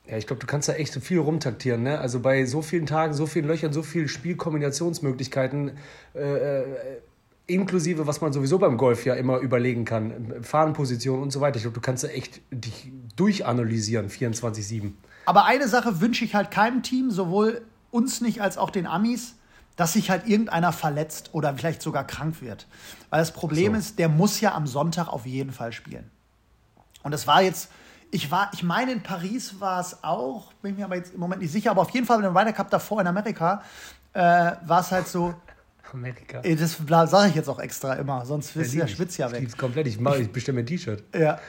Ja, ich glaube, du kannst da echt so viel rumtaktieren. Ne? Also bei so vielen Tagen, so vielen Löchern, so vielen Spielkombinationsmöglichkeiten, äh, äh, inklusive was man sowieso beim Golf ja immer überlegen kann, Fahnenposition und so weiter. Ich glaube, du kannst da echt dich durchanalysieren, 24-7. Aber eine Sache wünsche ich halt keinem Team, sowohl uns nicht als auch den Amis dass sich halt irgendeiner verletzt oder vielleicht sogar krank wird. Weil das Problem so. ist, der muss ja am Sonntag auf jeden Fall spielen. Und es war jetzt, ich war, ich meine, in Paris war es auch, bin mir aber jetzt im Moment nicht sicher, aber auf jeden Fall mit dem Ryder Cup davor in Amerika äh, war es halt so. Amerika. Das sage ich jetzt auch extra immer, sonst ist ja, der Schwitz ja weg. Ich komplett, ich, ich bestelle mir ein T-Shirt. Ja.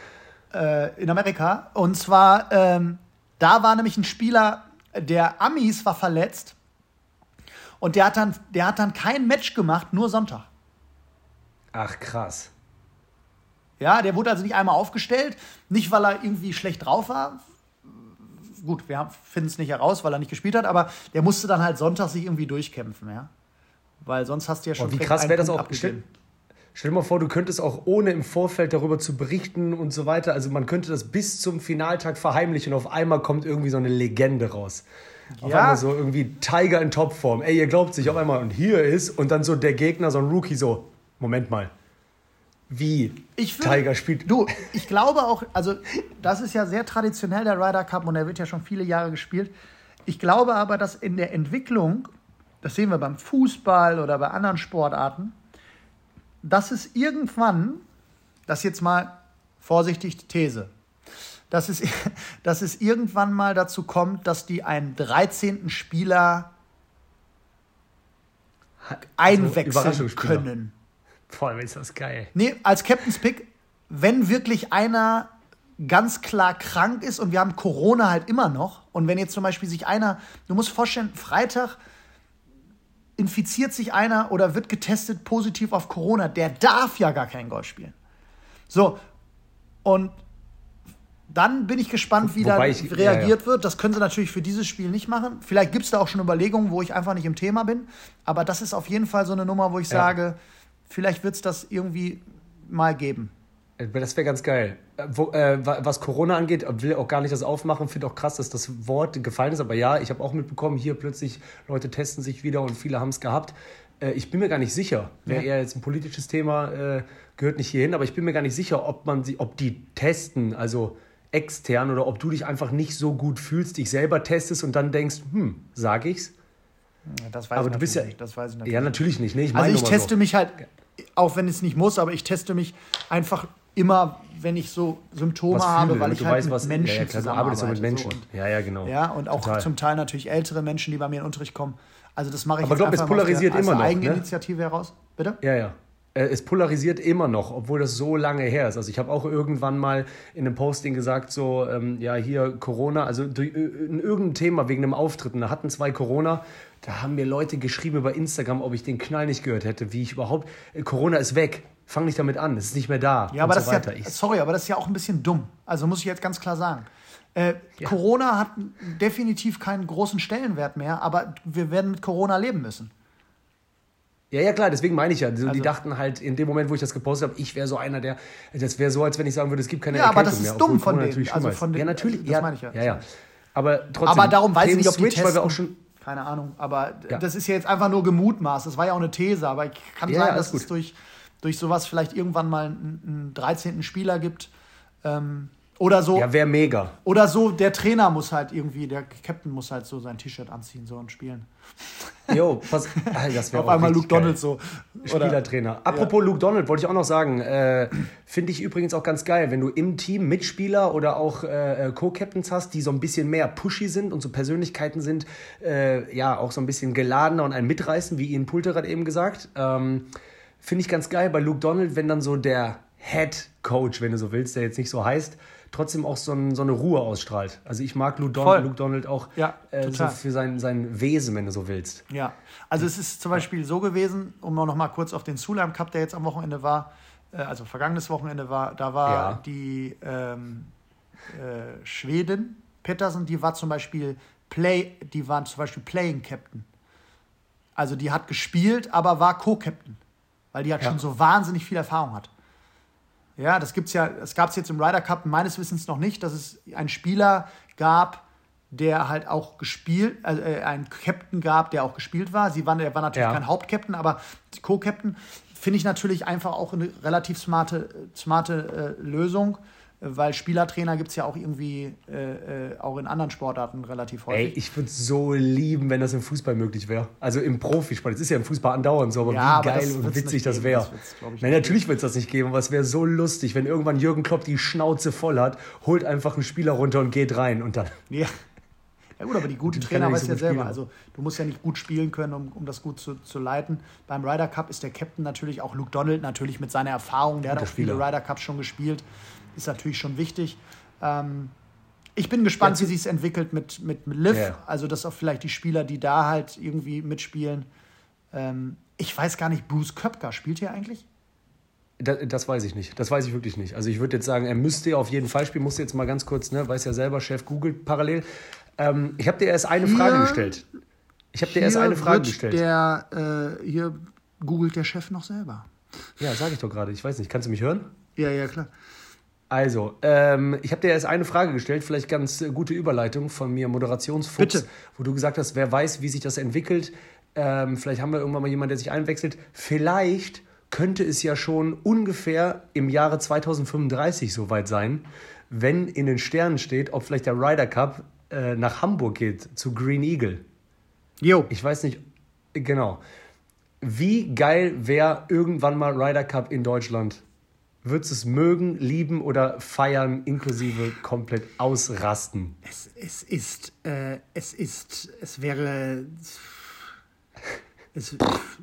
Äh, in Amerika. Und zwar, ähm, da war nämlich ein Spieler, der Amis war verletzt und der hat dann, der hat dann kein Match gemacht, nur Sonntag. Ach, krass. Ja, der wurde also nicht einmal aufgestellt, nicht weil er irgendwie schlecht drauf war. Gut, wir finden es nicht heraus, weil er nicht gespielt hat, aber der musste dann halt Sonntag sich irgendwie durchkämpfen, ja. Weil sonst hast du ja schon. Oh, wie krass wäre das auch? Stell, Stell dir mal vor, du könntest auch ohne im Vorfeld darüber zu berichten und so weiter, also man könnte das bis zum Finaltag verheimlichen und auf einmal kommt irgendwie so eine Legende raus. Auf ja. einmal so irgendwie Tiger in Topform. Ey, ihr glaubt sich auf einmal und hier ist und dann so der Gegner, so ein Rookie, so, Moment mal. Wie ich find, Tiger spielt. Du, ich glaube auch, also das ist ja sehr traditionell der Ryder Cup und der wird ja schon viele Jahre gespielt. Ich glaube aber, dass in der Entwicklung, das sehen wir beim Fußball oder bei anderen Sportarten, dass es irgendwann, das jetzt mal vorsichtig These, dass es, dass es irgendwann mal dazu kommt, dass die einen 13. Spieler also einwechseln können. Vor allem ist das geil. Nee, als Captain's Pick, wenn wirklich einer ganz klar krank ist und wir haben Corona halt immer noch und wenn jetzt zum Beispiel sich einer, du musst vorstellen, Freitag infiziert sich einer oder wird getestet positiv auf Corona, der darf ja gar kein Golf spielen. So, und dann bin ich gespannt, wie da reagiert ja, ja. wird. Das können sie natürlich für dieses Spiel nicht machen. Vielleicht gibt es da auch schon Überlegungen, wo ich einfach nicht im Thema bin. Aber das ist auf jeden Fall so eine Nummer, wo ich ja. sage, vielleicht wird es das irgendwie mal geben. Äh, das wäre ganz geil. Äh, wo, äh, was Corona angeht, will auch gar nicht das aufmachen. Finde auch krass, dass das Wort gefallen ist. Aber ja, ich habe auch mitbekommen, hier plötzlich Leute testen sich wieder und viele haben es gehabt. Äh, ich bin mir gar nicht sicher. Wäre ja. eher jetzt ein politisches Thema, äh, gehört nicht hierhin. Aber ich bin mir gar nicht sicher, ob man sie, ob die testen, also extern, oder ob du dich einfach nicht so gut fühlst, dich selber testest und dann denkst, hm, sage ich's? Das weiß aber ich du bist ja, nicht. Das weiß ich natürlich ja, natürlich nicht. Nee, ich also ich teste so. mich halt, auch wenn es nicht muss, aber ich teste mich einfach immer, wenn ich so Symptome habe, weil ich halt weißt, mit was, Menschen ja, ja, klar, zusammenarbeite. mit Menschen. So und, ja, ja, genau. Ja, und auch Total. zum Teil natürlich ältere Menschen, die bei mir in Unterricht kommen. Also das mache ich aber jetzt glaub, es polarisiert aus der, immer noch, Eigeninitiative ne? heraus. Bitte? Ja, ja. Äh, es polarisiert immer noch, obwohl das so lange her ist. Also ich habe auch irgendwann mal in einem Posting gesagt, so, ähm, ja, hier Corona, also durch, äh, in irgendeinem Thema wegen einem Auftritt, da hatten zwei Corona, da haben mir Leute geschrieben über Instagram, ob ich den Knall nicht gehört hätte, wie ich überhaupt, äh, Corona ist weg, fang nicht damit an, es ist nicht mehr da. Ja, aber so das ist ja, sorry, aber das ist ja auch ein bisschen dumm. Also muss ich jetzt ganz klar sagen. Äh, ja. Corona hat definitiv keinen großen Stellenwert mehr, aber wir werden mit Corona leben müssen. Ja, ja, klar, deswegen meine ich ja. Also, die dachten halt in dem Moment, wo ich das gepostet habe, ich wäre so einer, der. Das wäre so, als wenn ich sagen würde, es gibt keine ja, Erkältung mehr. Ja, aber das ist dumm von denen. Also von denen. Ja, natürlich. Das ja, meine ich ja. ja, ja. Aber trotzdem. Aber darum weiß ich nicht, ob die Switch, testen, weil wir auch schon. Keine Ahnung. Aber ja. das ist ja jetzt einfach nur gemutmaßt. Das war ja auch eine These. Aber ich kann sagen, dass es durch, durch sowas vielleicht irgendwann mal einen, einen 13. Spieler gibt. Ähm, oder so. Ja, wäre mega. Oder so, der Trainer muss halt irgendwie, der Captain muss halt so sein T-Shirt anziehen so und spielen. Jo, pass, das wäre Auf einmal Luke Donald so. Spielertrainer. Apropos ja. Luke Donald, wollte ich auch noch sagen, äh, finde ich übrigens auch ganz geil, wenn du im Team Mitspieler oder auch äh, äh, Co-Captains hast, die so ein bisschen mehr pushy sind und so Persönlichkeiten sind, äh, ja, auch so ein bisschen geladener und einen mitreißen, wie Ian Pulter hat eben gesagt. Ähm, finde ich ganz geil bei Luke Donald, wenn dann so der Head Coach, wenn du so willst, der jetzt nicht so heißt, trotzdem auch so, ein, so eine Ruhe ausstrahlt. Also ich mag Luke, Don Luke Donald auch ja, äh, so für sein, sein Wesen, wenn du so willst. Ja, also es ist zum Beispiel so gewesen, um noch mal kurz auf den Sulam Cup, der jetzt am Wochenende war, äh, also vergangenes Wochenende war, da war ja. die ähm, äh, Schweden, Pettersen, die war zum Beispiel Play, die waren zum Beispiel Playing Captain. Also die hat gespielt, aber war Co-Captain, weil die halt ja. schon so wahnsinnig viel Erfahrung hat. Ja, das gibt's ja, es gab es jetzt im Ryder Cup meines Wissens noch nicht, dass es einen Spieler gab, der halt auch gespielt, also äh, einen Captain gab, der auch gespielt war. Sie waren, er war natürlich ja. kein Hauptcaptain, aber Co-Captain finde ich natürlich einfach auch eine relativ smarte, smarte äh, Lösung weil Spielertrainer gibt es ja auch irgendwie äh, äh, auch in anderen Sportarten relativ häufig. Ey, ich würde es so lieben, wenn das im Fußball möglich wäre. Also im Profisport. Es ist ja im Fußball andauernd so, aber ja, wie aber geil und witzig das wäre. Nein, natürlich wird es das nicht geben, aber es wäre so lustig, wenn irgendwann Jürgen Klopp die Schnauze voll hat, holt einfach einen Spieler runter und geht rein und dann. Ja. Ja gut, aber die guten Trainer ja weiß so ja selber. Spielen. Also du musst ja nicht gut spielen können, um, um das gut zu, zu leiten. Beim Ryder Cup ist der Captain natürlich auch Luke Donald, natürlich mit seiner Erfahrung. Der Guter hat auch viele Ryder Cups schon gespielt ist natürlich schon wichtig. Ähm, ich bin gespannt, ja, wie sich es entwickelt mit, mit, mit Liv. Ja. Also, dass auch vielleicht die Spieler, die da halt irgendwie mitspielen. Ähm, ich weiß gar nicht, Bruce Köpker, spielt hier eigentlich? Das, das, weiß ich nicht. Das weiß ich wirklich nicht. Also ich würde jetzt sagen, er müsste auf jeden Fall spielen. Muss jetzt mal ganz kurz, ne, weiß ja selber, Chef googelt parallel. Ähm, ich habe dir erst eine hier, Frage gestellt. Ich habe dir erst eine Frage gestellt. Der, äh, hier googelt der Chef noch selber. Ja, sage ich doch gerade. Ich weiß nicht. Kannst du mich hören? Ja, ja, klar. Also, ähm, ich habe dir erst eine Frage gestellt, vielleicht ganz äh, gute Überleitung von mir, Moderationsfuchs, Bitte. wo du gesagt hast, wer weiß, wie sich das entwickelt. Ähm, vielleicht haben wir irgendwann mal jemanden, der sich einwechselt. Vielleicht könnte es ja schon ungefähr im Jahre 2035 soweit sein, wenn in den Sternen steht, ob vielleicht der Ryder Cup äh, nach Hamburg geht, zu Green Eagle. Jo. Ich weiß nicht, genau. Wie geil wäre irgendwann mal Ryder Cup in Deutschland? Würdest du es mögen, lieben oder feiern, inklusive komplett ausrasten? Es, es ist, äh, es ist, es wäre. Es,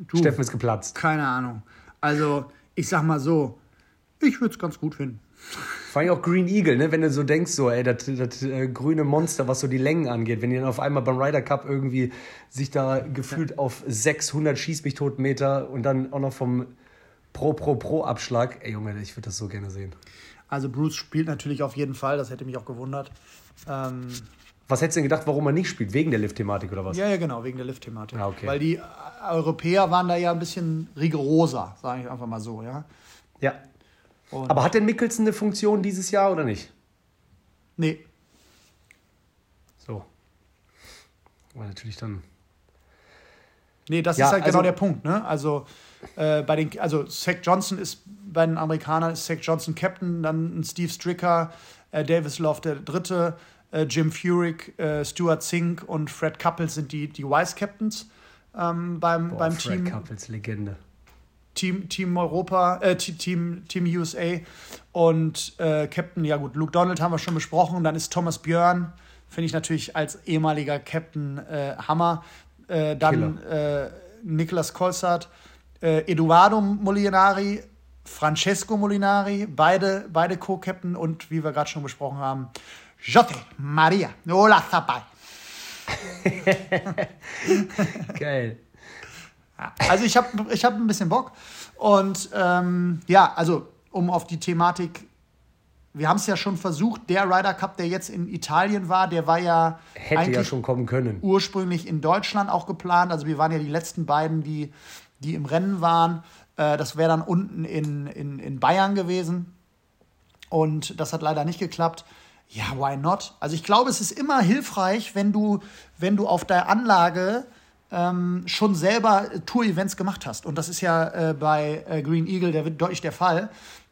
du, Steffen ist geplatzt. Keine Ahnung. Also, ich sag mal so, ich würde es ganz gut finden. Vor allem auch Green Eagle, ne? wenn du so denkst, so, ey, das, das äh, grüne Monster, was so die Längen angeht, wenn die dann auf einmal beim Ryder Cup irgendwie sich da gefühlt ja. auf 600 Schieß mich tot Meter und dann auch noch vom Pro, Pro, Pro Abschlag, ey Junge, ich würde das so gerne sehen. Also Bruce spielt natürlich auf jeden Fall, das hätte mich auch gewundert. Ähm, was hättest du denn gedacht, warum er nicht spielt? Wegen der Lift-Thematik oder was? Ja, ja, genau, wegen der Lift-Thematik. Ah, okay. Weil die Europäer waren da ja ein bisschen rigoroser, sage ich einfach mal so, ja. Ja. Und Aber hat denn Mickelson eine Funktion dieses Jahr oder nicht? Nee. So. Aber natürlich dann. Nee, das ja, ist halt genau also, genau der Punkt, ne? Also äh, bei den, also Zach Johnson ist bei den Amerikanern ist Zach Johnson Captain, dann Steve Stricker, äh, Davis Love der Dritte, äh, Jim Furyk, äh, Stuart Zink und Fred Couples sind die, die Vice Captains ähm, beim, Boah, beim Fred Team. Fred Couples Legende. Team, Team Europa, äh, Team, Team USA und äh, Captain, ja gut, Luke Donald haben wir schon besprochen. Dann ist Thomas Björn, finde ich natürlich als ehemaliger Captain äh, Hammer. Äh, dann Niklas Kolsart, äh, Eduardo Molinari, Francesco Molinari, beide, beide Co-Captain und wie wir gerade schon besprochen haben, José Maria Olazabal. Geil. Also ich habe ich hab ein bisschen Bock. Und ähm, ja, also um auf die Thematik, wir haben es ja schon versucht, der Ryder Cup, der jetzt in Italien war, der war ja hätte ja schon kommen können. Ursprünglich in Deutschland auch geplant. Also wir waren ja die letzten beiden, die, die im Rennen waren. Äh, das wäre dann unten in, in, in Bayern gewesen. Und das hat leider nicht geklappt. Ja, why not? Also ich glaube, es ist immer hilfreich, wenn du, wenn du auf der Anlage ähm, schon selber Tour-Events gemacht hast. Und das ist ja äh, bei äh, Green Eagle der, deutlich der Fall.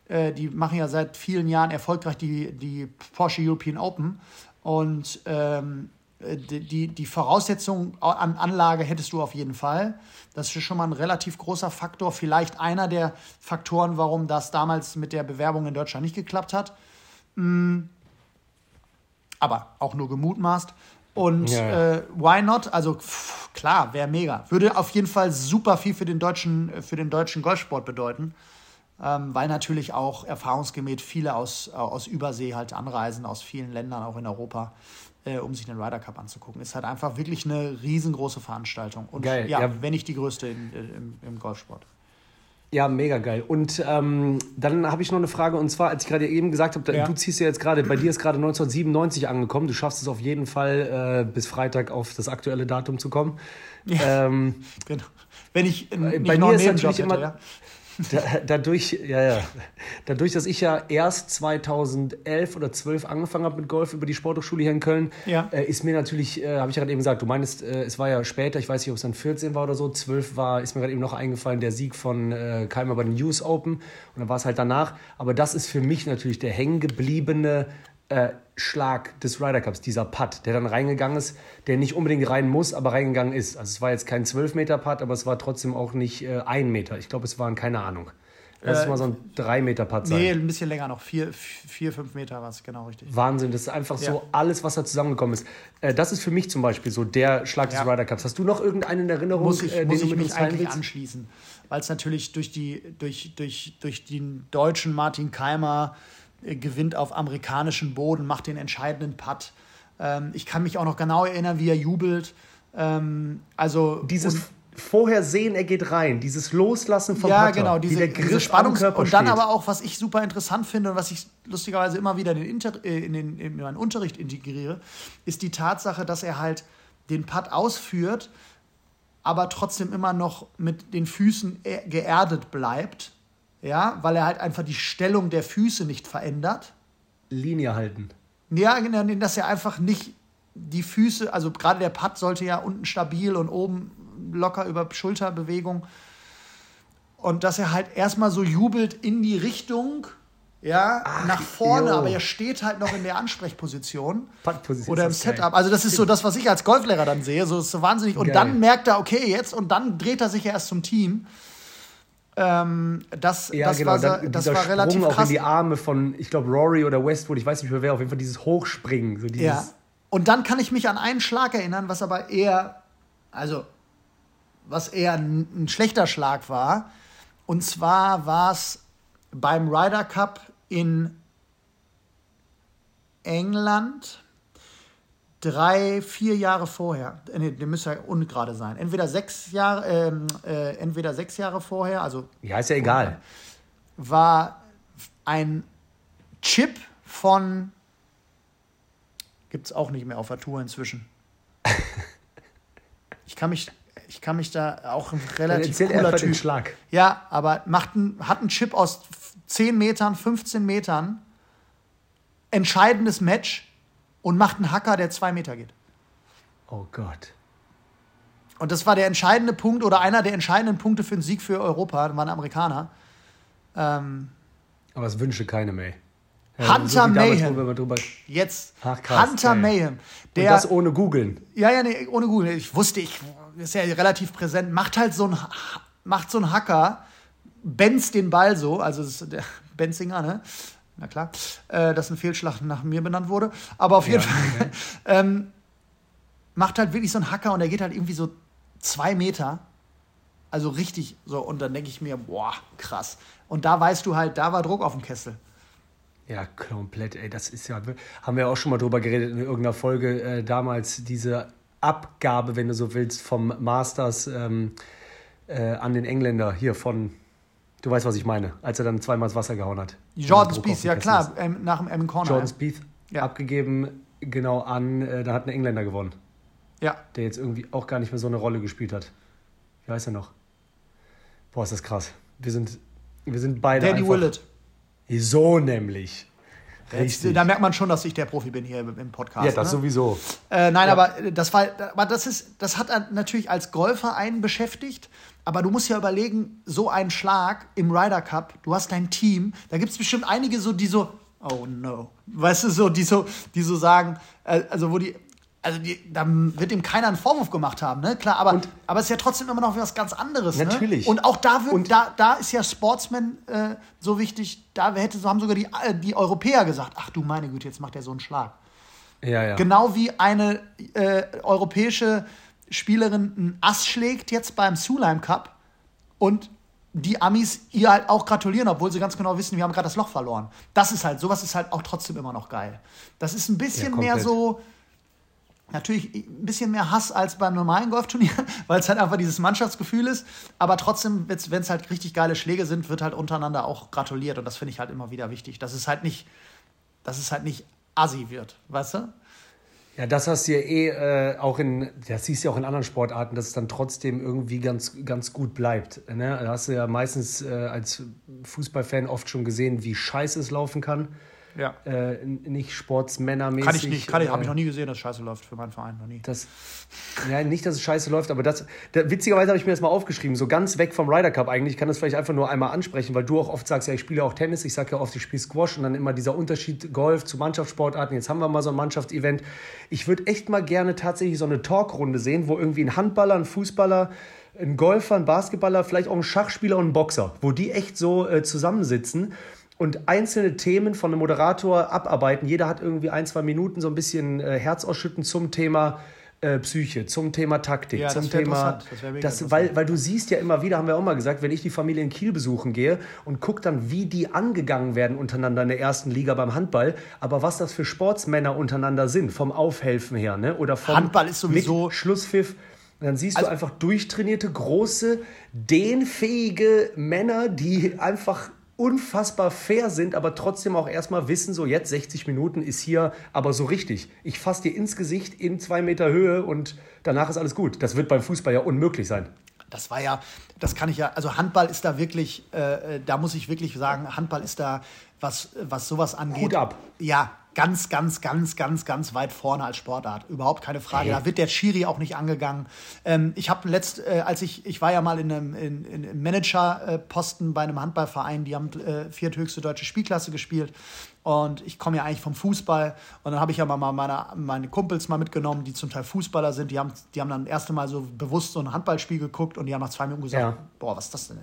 Äh, die machen ja seit vielen Jahren erfolgreich die, die Porsche European Open. Und ähm, die, die Voraussetzungen an Anlage hättest du auf jeden Fall. Das ist schon mal ein relativ großer Faktor. Vielleicht einer der Faktoren, warum das damals mit der Bewerbung in Deutschland nicht geklappt hat. Mm. Aber auch nur gemutmaßt. Und ja, ja. Äh, why not? Also pff, klar, wäre mega. Würde auf jeden Fall super viel für den deutschen, für den deutschen Golfsport bedeuten. Ähm, weil natürlich auch erfahrungsgemäß viele aus, aus Übersee halt anreisen, aus vielen Ländern, auch in Europa, äh, um sich den Ryder Cup anzugucken. Ist halt einfach wirklich eine riesengroße Veranstaltung. Und Geil, ja, ja. wenn nicht die größte in, im, im Golfsport. Ja, mega geil. Und ähm, dann habe ich noch eine Frage und zwar, als ich gerade eben gesagt habe, ja. du ziehst ja jetzt gerade, bei dir ist gerade 1997 angekommen, du schaffst es auf jeden Fall äh, bis Freitag auf das aktuelle Datum zu kommen. Ja, ähm, genau. Wenn ich äh, bei mir ist natürlich hätte, immer, ja. Da, dadurch, ja, ja, dadurch, dass ich ja erst 2011 oder 12 angefangen habe mit Golf über die Sporthochschule hier in Köln, ja. äh, ist mir natürlich, äh, habe ich ja gerade eben gesagt, du meinst, äh, es war ja später, ich weiß nicht, ob es dann 14 war oder so, 12 war, ist mir gerade eben noch eingefallen, der Sieg von äh, Keimer bei den US Open und dann war es halt danach. Aber das ist für mich natürlich der hängengebliebene äh, Schlag des Ryder Cups, dieser Putt, der dann reingegangen ist, der nicht unbedingt rein muss, aber reingegangen ist. Also es war jetzt kein 12-Meter-Putt, aber es war trotzdem auch nicht äh, ein Meter. Ich glaube, es waren keine Ahnung. Lass es äh, mal so ein 3-Meter-Putt sein. Nee, ein bisschen länger noch. 4, 5 Meter war es, genau richtig. Wahnsinn, das ist einfach ja. so alles, was da zusammengekommen ist. Äh, das ist für mich zum Beispiel so der Schlag ja. des Ryder Cups. Hast du noch irgendeinen in Erinnerung, muss ich, äh, muss ich mich eigentlich willst? anschließen? Weil es natürlich durch, die, durch, durch, durch den deutschen Martin Keimer gewinnt auf amerikanischem Boden, macht den entscheidenden Putt. Ähm, ich kann mich auch noch genau erinnern, wie er jubelt. Ähm, also dieses vorher sehen, er geht rein, dieses Loslassen vom ja, Putter, genau, diese, der diese Spannungs und dann aber auch, was ich super interessant finde und was ich lustigerweise immer wieder in, den Inter äh, in, den, in meinen Unterricht integriere, ist die Tatsache, dass er halt den Putt ausführt, aber trotzdem immer noch mit den Füßen geerdet bleibt Ja, weil er halt einfach die Stellung der Füße nicht verändert. Linie halten. Ja, genau, dass er einfach nicht die Füße, also gerade der Putt sollte ja unten stabil und oben locker über Schulterbewegung. Und dass er halt erstmal so jubelt in die Richtung, ja, Ach, nach vorne, yo. aber er steht halt noch in der Ansprechposition. oder im Setup. Also, das ist so das, was ich als Golflehrer dann sehe. So ist so wahnsinnig. Und geil. dann merkt er, okay, jetzt, und dann dreht er sich ja erst zum Team. Ähm, das, ja, das, genau. war, dann, das war relativ Sprung krass. auch in die Arme von, ich glaube, Rory oder Westwood, ich weiß nicht mehr wer, auf jeden Fall dieses Hochspringen. So dieses ja. Und dann kann ich mich an einen Schlag erinnern, was aber eher, also, was eher ein, ein schlechter Schlag war. Und zwar war es beim Ryder Cup in England drei, vier Jahre vorher, äh, nee, der müsste ja ungerade sein. Entweder sechs Jahre, ähm, äh, entweder sechs Jahre vorher, also. Ja, ist ja egal. War ein Chip von. Gibt es auch nicht mehr auf der Tour inzwischen. ich kann mich. Ich kann mich da auch relativ Dann cooler Typ. Den Schlag. Ja, aber macht ein, hat einen Chip aus 10 Metern, 15 Metern, entscheidendes Match und macht einen Hacker, der zwei Meter geht. Oh Gott. Und das war der entscheidende Punkt oder einer der entscheidenden Punkte für den Sieg für Europa, das waren Amerikaner. Ähm, Aber es wünsche keine. Ja, Hunter so Mayhem. Drüber... Jetzt. Ach, krass, Hunter ey. Mayhem. Der, Und das ohne googeln. Ja, ja, nee, ohne googeln. Ich wusste, ich ist ja relativ präsent. Macht halt so ein, macht so ein Hacker, Benz den Ball so, also ist der Benzinger, ne? Na klar, äh, dass ein Fehlschlag nach mir benannt wurde. Aber auf jeden ja, Fall okay. ähm, macht halt wirklich so ein Hacker und der geht halt irgendwie so zwei Meter. Also richtig so. Und dann denke ich mir, boah, krass. Und da weißt du halt, da war Druck auf dem Kessel. Ja, komplett, ey. Das ist ja, haben wir auch schon mal drüber geredet in irgendeiner Folge äh, damals, diese Abgabe, wenn du so willst, vom Masters ähm, äh, an den Engländer hier von Du weißt, was ich meine, als er dann zweimal ins Wasser gehauen hat. Jordan Spieth, ja klar, ähm, nach dem M. Corner. Jordan Spieth ja. abgegeben, genau an, äh, da hat ein Engländer gewonnen. Ja. Der jetzt irgendwie auch gar nicht mehr so eine Rolle gespielt hat. Wie heißt er noch? Boah, ist das krass. Wir sind, wir sind beide. Danny Willett. So nämlich. Richtig. Da merkt man schon, dass ich der Profi bin hier im Podcast. Ja, das ne? sowieso. Äh, nein, ja. aber das war, aber das ist, das hat natürlich als Golfer einen beschäftigt. Aber du musst ja überlegen, so ein Schlag im Ryder Cup, du hast dein Team, da gibt es bestimmt einige so, die so, oh no. Weißt du, so, die so, die so sagen, äh, also wo die, also die, da wird ihm keiner einen Vorwurf gemacht haben, ne? Klar, aber, und, aber es ist ja trotzdem immer noch was ganz anderes. Ne? Natürlich. Ne? Und auch da wird, und, da, da ist ja Sportsman äh, so wichtig, da hätte, haben sogar die, äh, die Europäer gesagt, ach du meine Güte, jetzt macht er so einen Schlag. Ja, ja. Genau wie eine äh, europäische Spielerin einen Ass schlägt jetzt beim Sulheim Cup und die Amis ihr halt auch gratulieren, obwohl sie ganz genau wissen, wir haben gerade das Loch verloren. Das ist halt, sowas ist halt auch trotzdem immer noch geil. Das ist ein bisschen ja, mehr so, natürlich ein bisschen mehr Hass als beim normalen Golfturnier, weil es halt einfach dieses Mannschaftsgefühl ist. Aber trotzdem, wenn es halt richtig geile Schläge sind, wird halt untereinander auch gratuliert. Und das finde ich halt immer wieder wichtig, dass es halt nicht, dass es halt nicht assi wird, weißt du? Ja, das hast du ja eh äh, auch in, das siehst du ja auch in anderen Sportarten, dass es dann trotzdem irgendwie ganz, ganz gut bleibt. Ne? Da hast du ja meistens äh, als Fußballfan oft schon gesehen, wie scheiße es laufen kann. Ja. Äh, nicht sportsmännermäßig. Kann ich nicht, kann ich, habe ich äh, noch nie gesehen, dass es scheiße läuft für meinen Verein, noch nie. Das, ja, nicht, dass es scheiße läuft, aber das, da, witzigerweise habe ich mir das mal aufgeschrieben, so ganz weg vom Ryder Cup eigentlich. Ich kann das vielleicht einfach nur einmal ansprechen, weil du auch oft sagst, ja, ich spiele auch Tennis, ich sage ja oft, ich spiele Squash und dann immer dieser Unterschied Golf zu Mannschaftssportarten. Jetzt haben wir mal so ein Mannschaftsevent. Ich würde echt mal gerne tatsächlich so eine Talkrunde sehen, wo irgendwie ein Handballer, ein Fußballer, ein Golfer, ein Basketballer, vielleicht auch ein Schachspieler und ein Boxer, wo die echt so äh, zusammensitzen und einzelne Themen von einem Moderator abarbeiten. Jeder hat irgendwie ein, zwei Minuten so ein bisschen äh, Herz ausschütten zum Thema äh, Psyche, zum Thema Taktik, ja, zum Thema. Das das, weil, weil du siehst ja immer wieder, haben wir auch mal gesagt, wenn ich die Familie in Kiel besuchen gehe und gucke dann, wie die angegangen werden untereinander in der ersten Liga beim Handball, aber was das für Sportsmänner untereinander sind, vom Aufhelfen her, ne? Oder vom Handball ist sowieso Schlusspfiff. dann siehst also, du einfach durchtrainierte, große, dehnfähige Männer, die einfach unfassbar fair sind, aber trotzdem auch erstmal wissen, so jetzt 60 Minuten ist hier aber so richtig. Ich fasse dir ins Gesicht in zwei Meter Höhe und danach ist alles gut. Das wird beim Fußball ja unmöglich sein. das war ja, das kann ich ja, also Handball ist da wirklich, äh, äh da muss ich wirklich sagen, Handball ist da, was, was sowas angeht. Hut ab. Ja, ganz, ganz, ganz, ganz, ganz weit vorne als Sportart. Überhaupt keine Frage. Da wird der Schiri auch nicht angegangen. Ähm, ich habe letzt, äh, als ich, ich war ja mal in einem in, in Managerposten bei einem Handballverein, die haben äh, vierthöchste deutsche Spielklasse gespielt. Und ich komme ja eigentlich vom Fußball. Und dann habe ich ja mal meine, meine Kumpels mal mitgenommen, die zum Teil Fußballer sind. Die haben, die haben dann das erste Mal so bewusst so ein Handballspiel geguckt und die haben nach zwei Minuten gesagt, ja. boah, was ist das denn?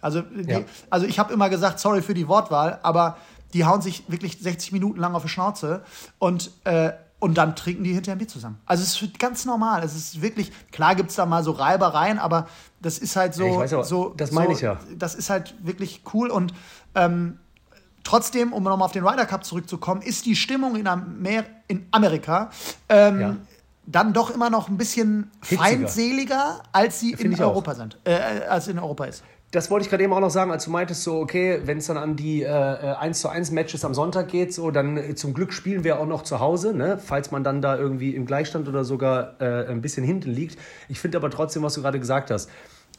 Also, die, ja. also ich habe immer gesagt, sorry für die Wortwahl, aber die hauen sich wirklich 60 Minuten lang auf die Schnauze und, äh, und dann trinken die hinterher Bier zusammen. Also es ist ganz normal. Es ist wirklich, klar gibt es da mal so Reibereien, aber das ist halt so. Ja, so das meine so, ich ja. Das ist halt wirklich cool und ähm, trotzdem, um nochmal auf den Ryder Cup zurückzukommen, ist die Stimmung in, Amer in Amerika ähm, ja. dann doch immer noch ein bisschen Hitziger. feindseliger, als sie in Europa auch. sind, äh, als in Europa ist das wollte ich gerade eben auch noch sagen, als du meintest, so, okay, wenn es dann an die äh, 1 zu 1 Matches am Sonntag geht, so, dann äh, zum Glück spielen wir auch noch zu Hause, ne? falls man dann da irgendwie im Gleichstand oder sogar äh, ein bisschen hinten liegt. Ich finde aber trotzdem, was du gerade gesagt hast,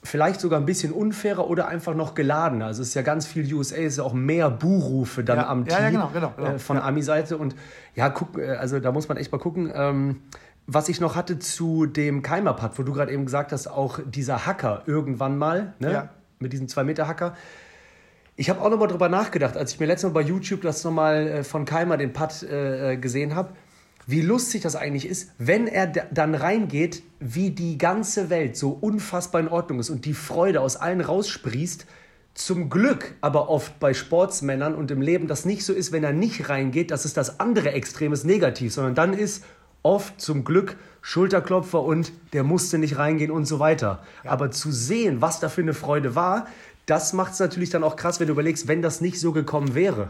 vielleicht sogar ein bisschen unfairer oder einfach noch geladener. Also es ist ja ganz viel USA, es ist ja auch mehr Buhrufe dann ja, am Team ja, genau, genau, genau. Äh, von. Ami-Seite. Und ja, guck, äh, also da muss man echt mal gucken. Ähm, was ich noch hatte zu dem Keimer-Pad, wo du gerade eben gesagt hast, auch dieser Hacker irgendwann mal, ne? Ja mit diesem 2-Meter-Hacker. Ich habe auch nochmal drüber nachgedacht, als ich mir letztes Mal bei YouTube das nochmal äh, von Keimer den Putt äh, äh, gesehen habe, wie lustig das eigentlich ist, wenn er dann reingeht, wie die ganze Welt so unfassbar in Ordnung ist und die Freude aus allen raussprießt. Zum Glück aber oft bei Sportsmännern und im Leben das nicht so ist, wenn er nicht reingeht, das ist das andere Extremes negativ, sondern dann ist oft zum Glück Schulterklopfer und der musste nicht reingehen und so weiter. Ja. Aber zu sehen, was da für eine Freude war, das macht es natürlich dann auch krass, wenn du überlegst, wenn das nicht so gekommen wäre.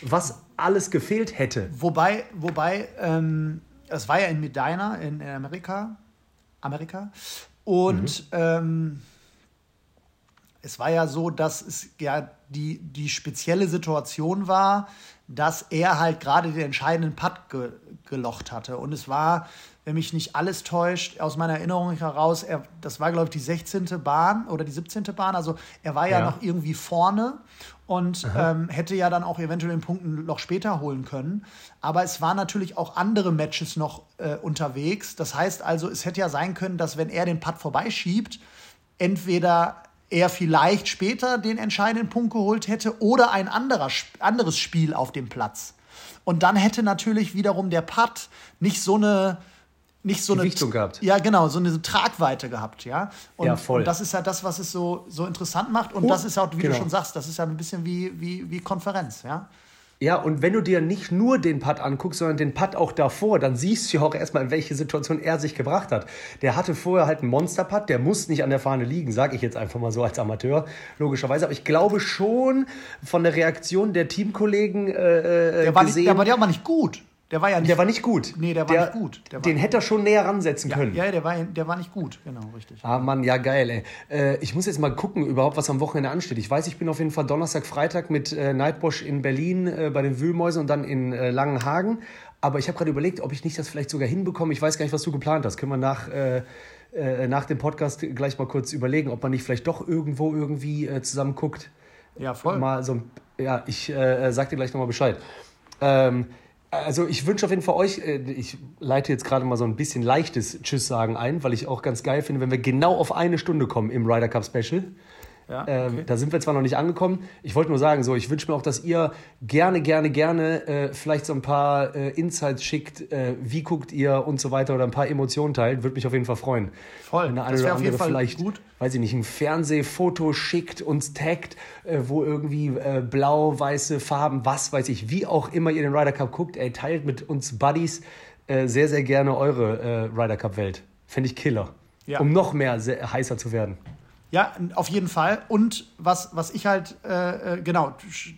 Was alles gefehlt hätte. Wobei, wobei, ähm, es war ja in Medina in, in Amerika, Amerika. Und mhm. ähm, es war ja so, dass es ja die, die spezielle Situation war, dass er halt gerade den entscheidenden Putt ge gelocht hatte. Und es war wenn mich nicht alles täuscht, aus meiner Erinnerung heraus, er, das war, glaube ich, die 16. Bahn oder die 17. Bahn. Also er war ja, ja. noch irgendwie vorne und ähm, hätte ja dann auch eventuell den Punkten noch später holen können. Aber es waren natürlich auch andere Matches noch äh, unterwegs. Das heißt also, es hätte ja sein können, dass wenn er den Putt vorbeischiebt, entweder er vielleicht später den entscheidenden Punkt geholt hätte oder ein anderer, anderes Spiel auf dem Platz. Und dann hätte natürlich wiederum der Putt nicht so eine nicht so Gewichtung eine gehabt. Ja, genau, so eine Tragweite gehabt, ja. Und, ja, voll. Und das ist ja das, was es so, so interessant macht. Und oh, das ist auch, wie genau. du schon sagst, das ist ja ein bisschen wie, wie, wie Konferenz, ja. Ja, und wenn du dir nicht nur den Putt anguckst, sondern den Putt auch davor, dann siehst du ja auch erstmal, in welche Situation er sich gebracht hat. Der hatte vorher halt einen Monster-Putt, der muss nicht an der Fahne liegen, sage ich jetzt einfach mal so als Amateur, logischerweise. Aber ich glaube schon von der Reaktion der Teamkollegen äh, äh der war gesehen... Nicht, der war ja aber nicht gut. Der war ja nicht. Der war nicht gut. Nee, der war der, nicht gut. War den hätte er schon näher ransetzen ja, können. Ja, der war, der war nicht gut, genau, richtig. Ah, Mann, ja, geil, ey. Äh, ich muss jetzt mal gucken, überhaupt, was am Wochenende ansteht. Ich weiß, ich bin auf jeden Fall Donnerstag, Freitag mit äh, Nightbosch in Berlin äh, bei den Wühlmäusen und dann in äh, Langenhagen. Aber ich habe gerade überlegt, ob ich nicht das vielleicht sogar hinbekomme. Ich weiß gar nicht, was du geplant hast. Können wir nach. Äh, äh, nach dem Podcast gleich mal kurz überlegen, ob man nicht vielleicht doch irgendwo irgendwie zusammen guckt. Ja, voll. Mal so, ja, ich äh, sag dir gleich nochmal Bescheid. Ähm, also ich wünsche auf jeden Fall euch, äh, ich leite jetzt gerade mal so ein bisschen leichtes Tschüss sagen ein, weil ich auch ganz geil finde, wenn wir genau auf eine Stunde kommen im Ryder Cup Special. Ja, ähm, okay. da sind wir zwar noch nicht angekommen. Ich wollte nur sagen, so, ich wünsche mir auch, dass ihr gerne, gerne, gerne äh, vielleicht so ein paar äh, Insights schickt, äh, wie guckt ihr und so weiter oder ein paar Emotionen teilt. Würde mich auf jeden Fall freuen. Voll. Wenn der eine oder andere vielleicht, gut. weiß ich nicht, ein Fernsehfoto schickt, uns taggt, äh, wo irgendwie äh, blau, weiße Farben, was weiß ich, wie auch immer ihr den Ryder Cup guckt, ey, teilt mit uns Buddies sehr, sehr gerne eure Ryder Cup Welt. Fände ich Killer. Ja. Um noch mehr heißer zu werden. Ja, auf jeden Fall. Und was, was ich halt, äh, äh, genau,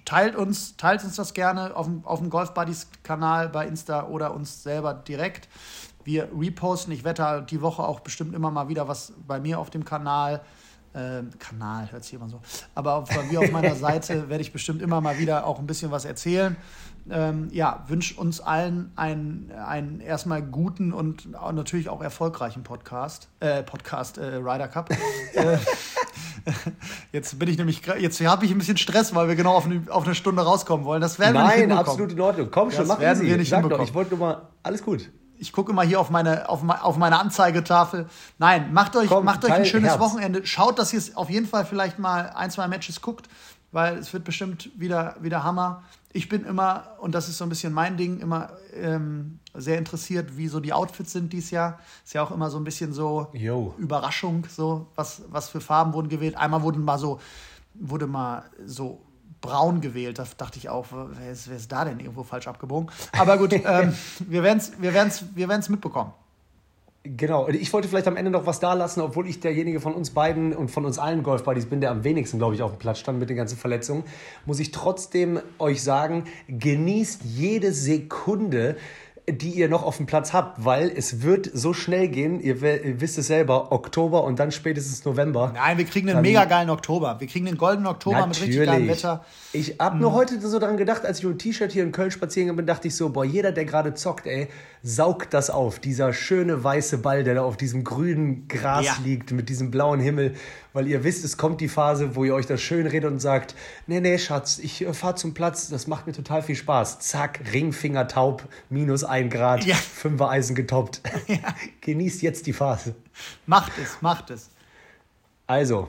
teilt uns, teilt uns das gerne auf dem, auf dem Golf Buddies Kanal bei Insta oder uns selber direkt. Wir reposten. Ich wette die Woche auch bestimmt immer mal wieder was bei mir auf dem Kanal. Ähm, Kanal hört sich immer so. Aber auf, wie auf meiner Seite werde ich bestimmt immer mal wieder auch ein bisschen was erzählen. Ähm, ja, wünsche uns allen einen, einen erstmal guten und natürlich auch erfolgreichen Podcast. Äh, Podcast äh, Ryder Cup. Äh, jetzt bin ich nämlich, jetzt habe ich ein bisschen Stress, weil wir genau auf eine, auf eine Stunde rauskommen wollen. Das werden wir nicht absolut in Ordnung. Komm schon, das mach werden wir nicht Sag doch, ich wollte nur mal, alles gut ich gucke immer hier auf meine, auf, auf meine Anzeigetafel. Nein, macht euch, Komm, macht euch ein schönes Herz. Wochenende. Schaut, dass ihr auf jeden Fall vielleicht mal ein, zwei Matches guckt, weil es wird bestimmt wieder, wieder Hammer. Ich bin immer, und das ist so ein bisschen mein Ding, immer ähm, sehr interessiert, wie so die Outfits sind dieses Jahr. Ist ja auch immer so ein bisschen so Yo. Überraschung, so was, was für Farben wurden gewählt. Einmal wurden mal so, wurde mal so braun gewählt. Da dachte ich auch, wer ist, wer ist da denn irgendwo falsch abgebogen? Aber gut, ähm, wir werden es wir werden's, wir werden's mitbekommen. Genau, ich wollte vielleicht am Ende noch was da lassen, obwohl ich derjenige von uns beiden und von uns allen Golfbuddies bin, der am wenigsten, glaube ich, auf dem Platz stand mit den ganzen Verletzungen, muss ich trotzdem euch sagen, genießt jede Sekunde die ihr noch auf dem Platz habt, weil es wird so schnell gehen, ihr, ihr wisst es selber, Oktober und dann spätestens November. Nein, wir kriegen einen dann, mega geilen Oktober. Wir kriegen den goldenen Oktober natürlich. mit richtig geilem Wetter. Ich habe nur hm. heute so daran gedacht, als ich mit dem T-Shirt hier in Köln spazieren bin, dachte ich so, boah, jeder, der gerade zockt, ey, saugt das auf. Dieser schöne weiße Ball, der da auf diesem grünen Gras ja. liegt, mit diesem blauen Himmel. Weil ihr wisst, es kommt die Phase, wo ihr euch das schön redet und sagt, nee, nee, Schatz, ich äh, fahr zum Platz, das macht mir total viel Spaß. Zack, Ringfinger taub, minus ein Grad, ja. Fünfer Eisen getoppt. Ja. Genießt jetzt die Phase. Macht es, macht es. Also,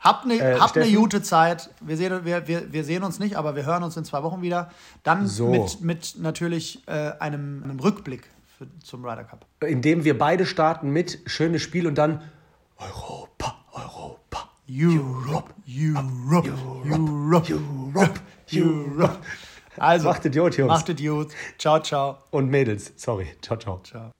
Habt eine, äh, habt eine gute Zeit. Wir sehen, wir, wir, wir sehen uns nicht, aber wir hören uns in zwei Wochen wieder. Dann so. mit, mit natürlich äh, einem, einem Rückblick für, zum Ryder Cup. Indem wir beide starten mit schönes Spiel und dann Europa, Europa. Europe, Europe, Europe, Europe, Europe. Also, macht Idiot, Jungs. Macht Idiot. Ciao, ciao. Und Mädels, sorry. Ciao, ciao. Ciao.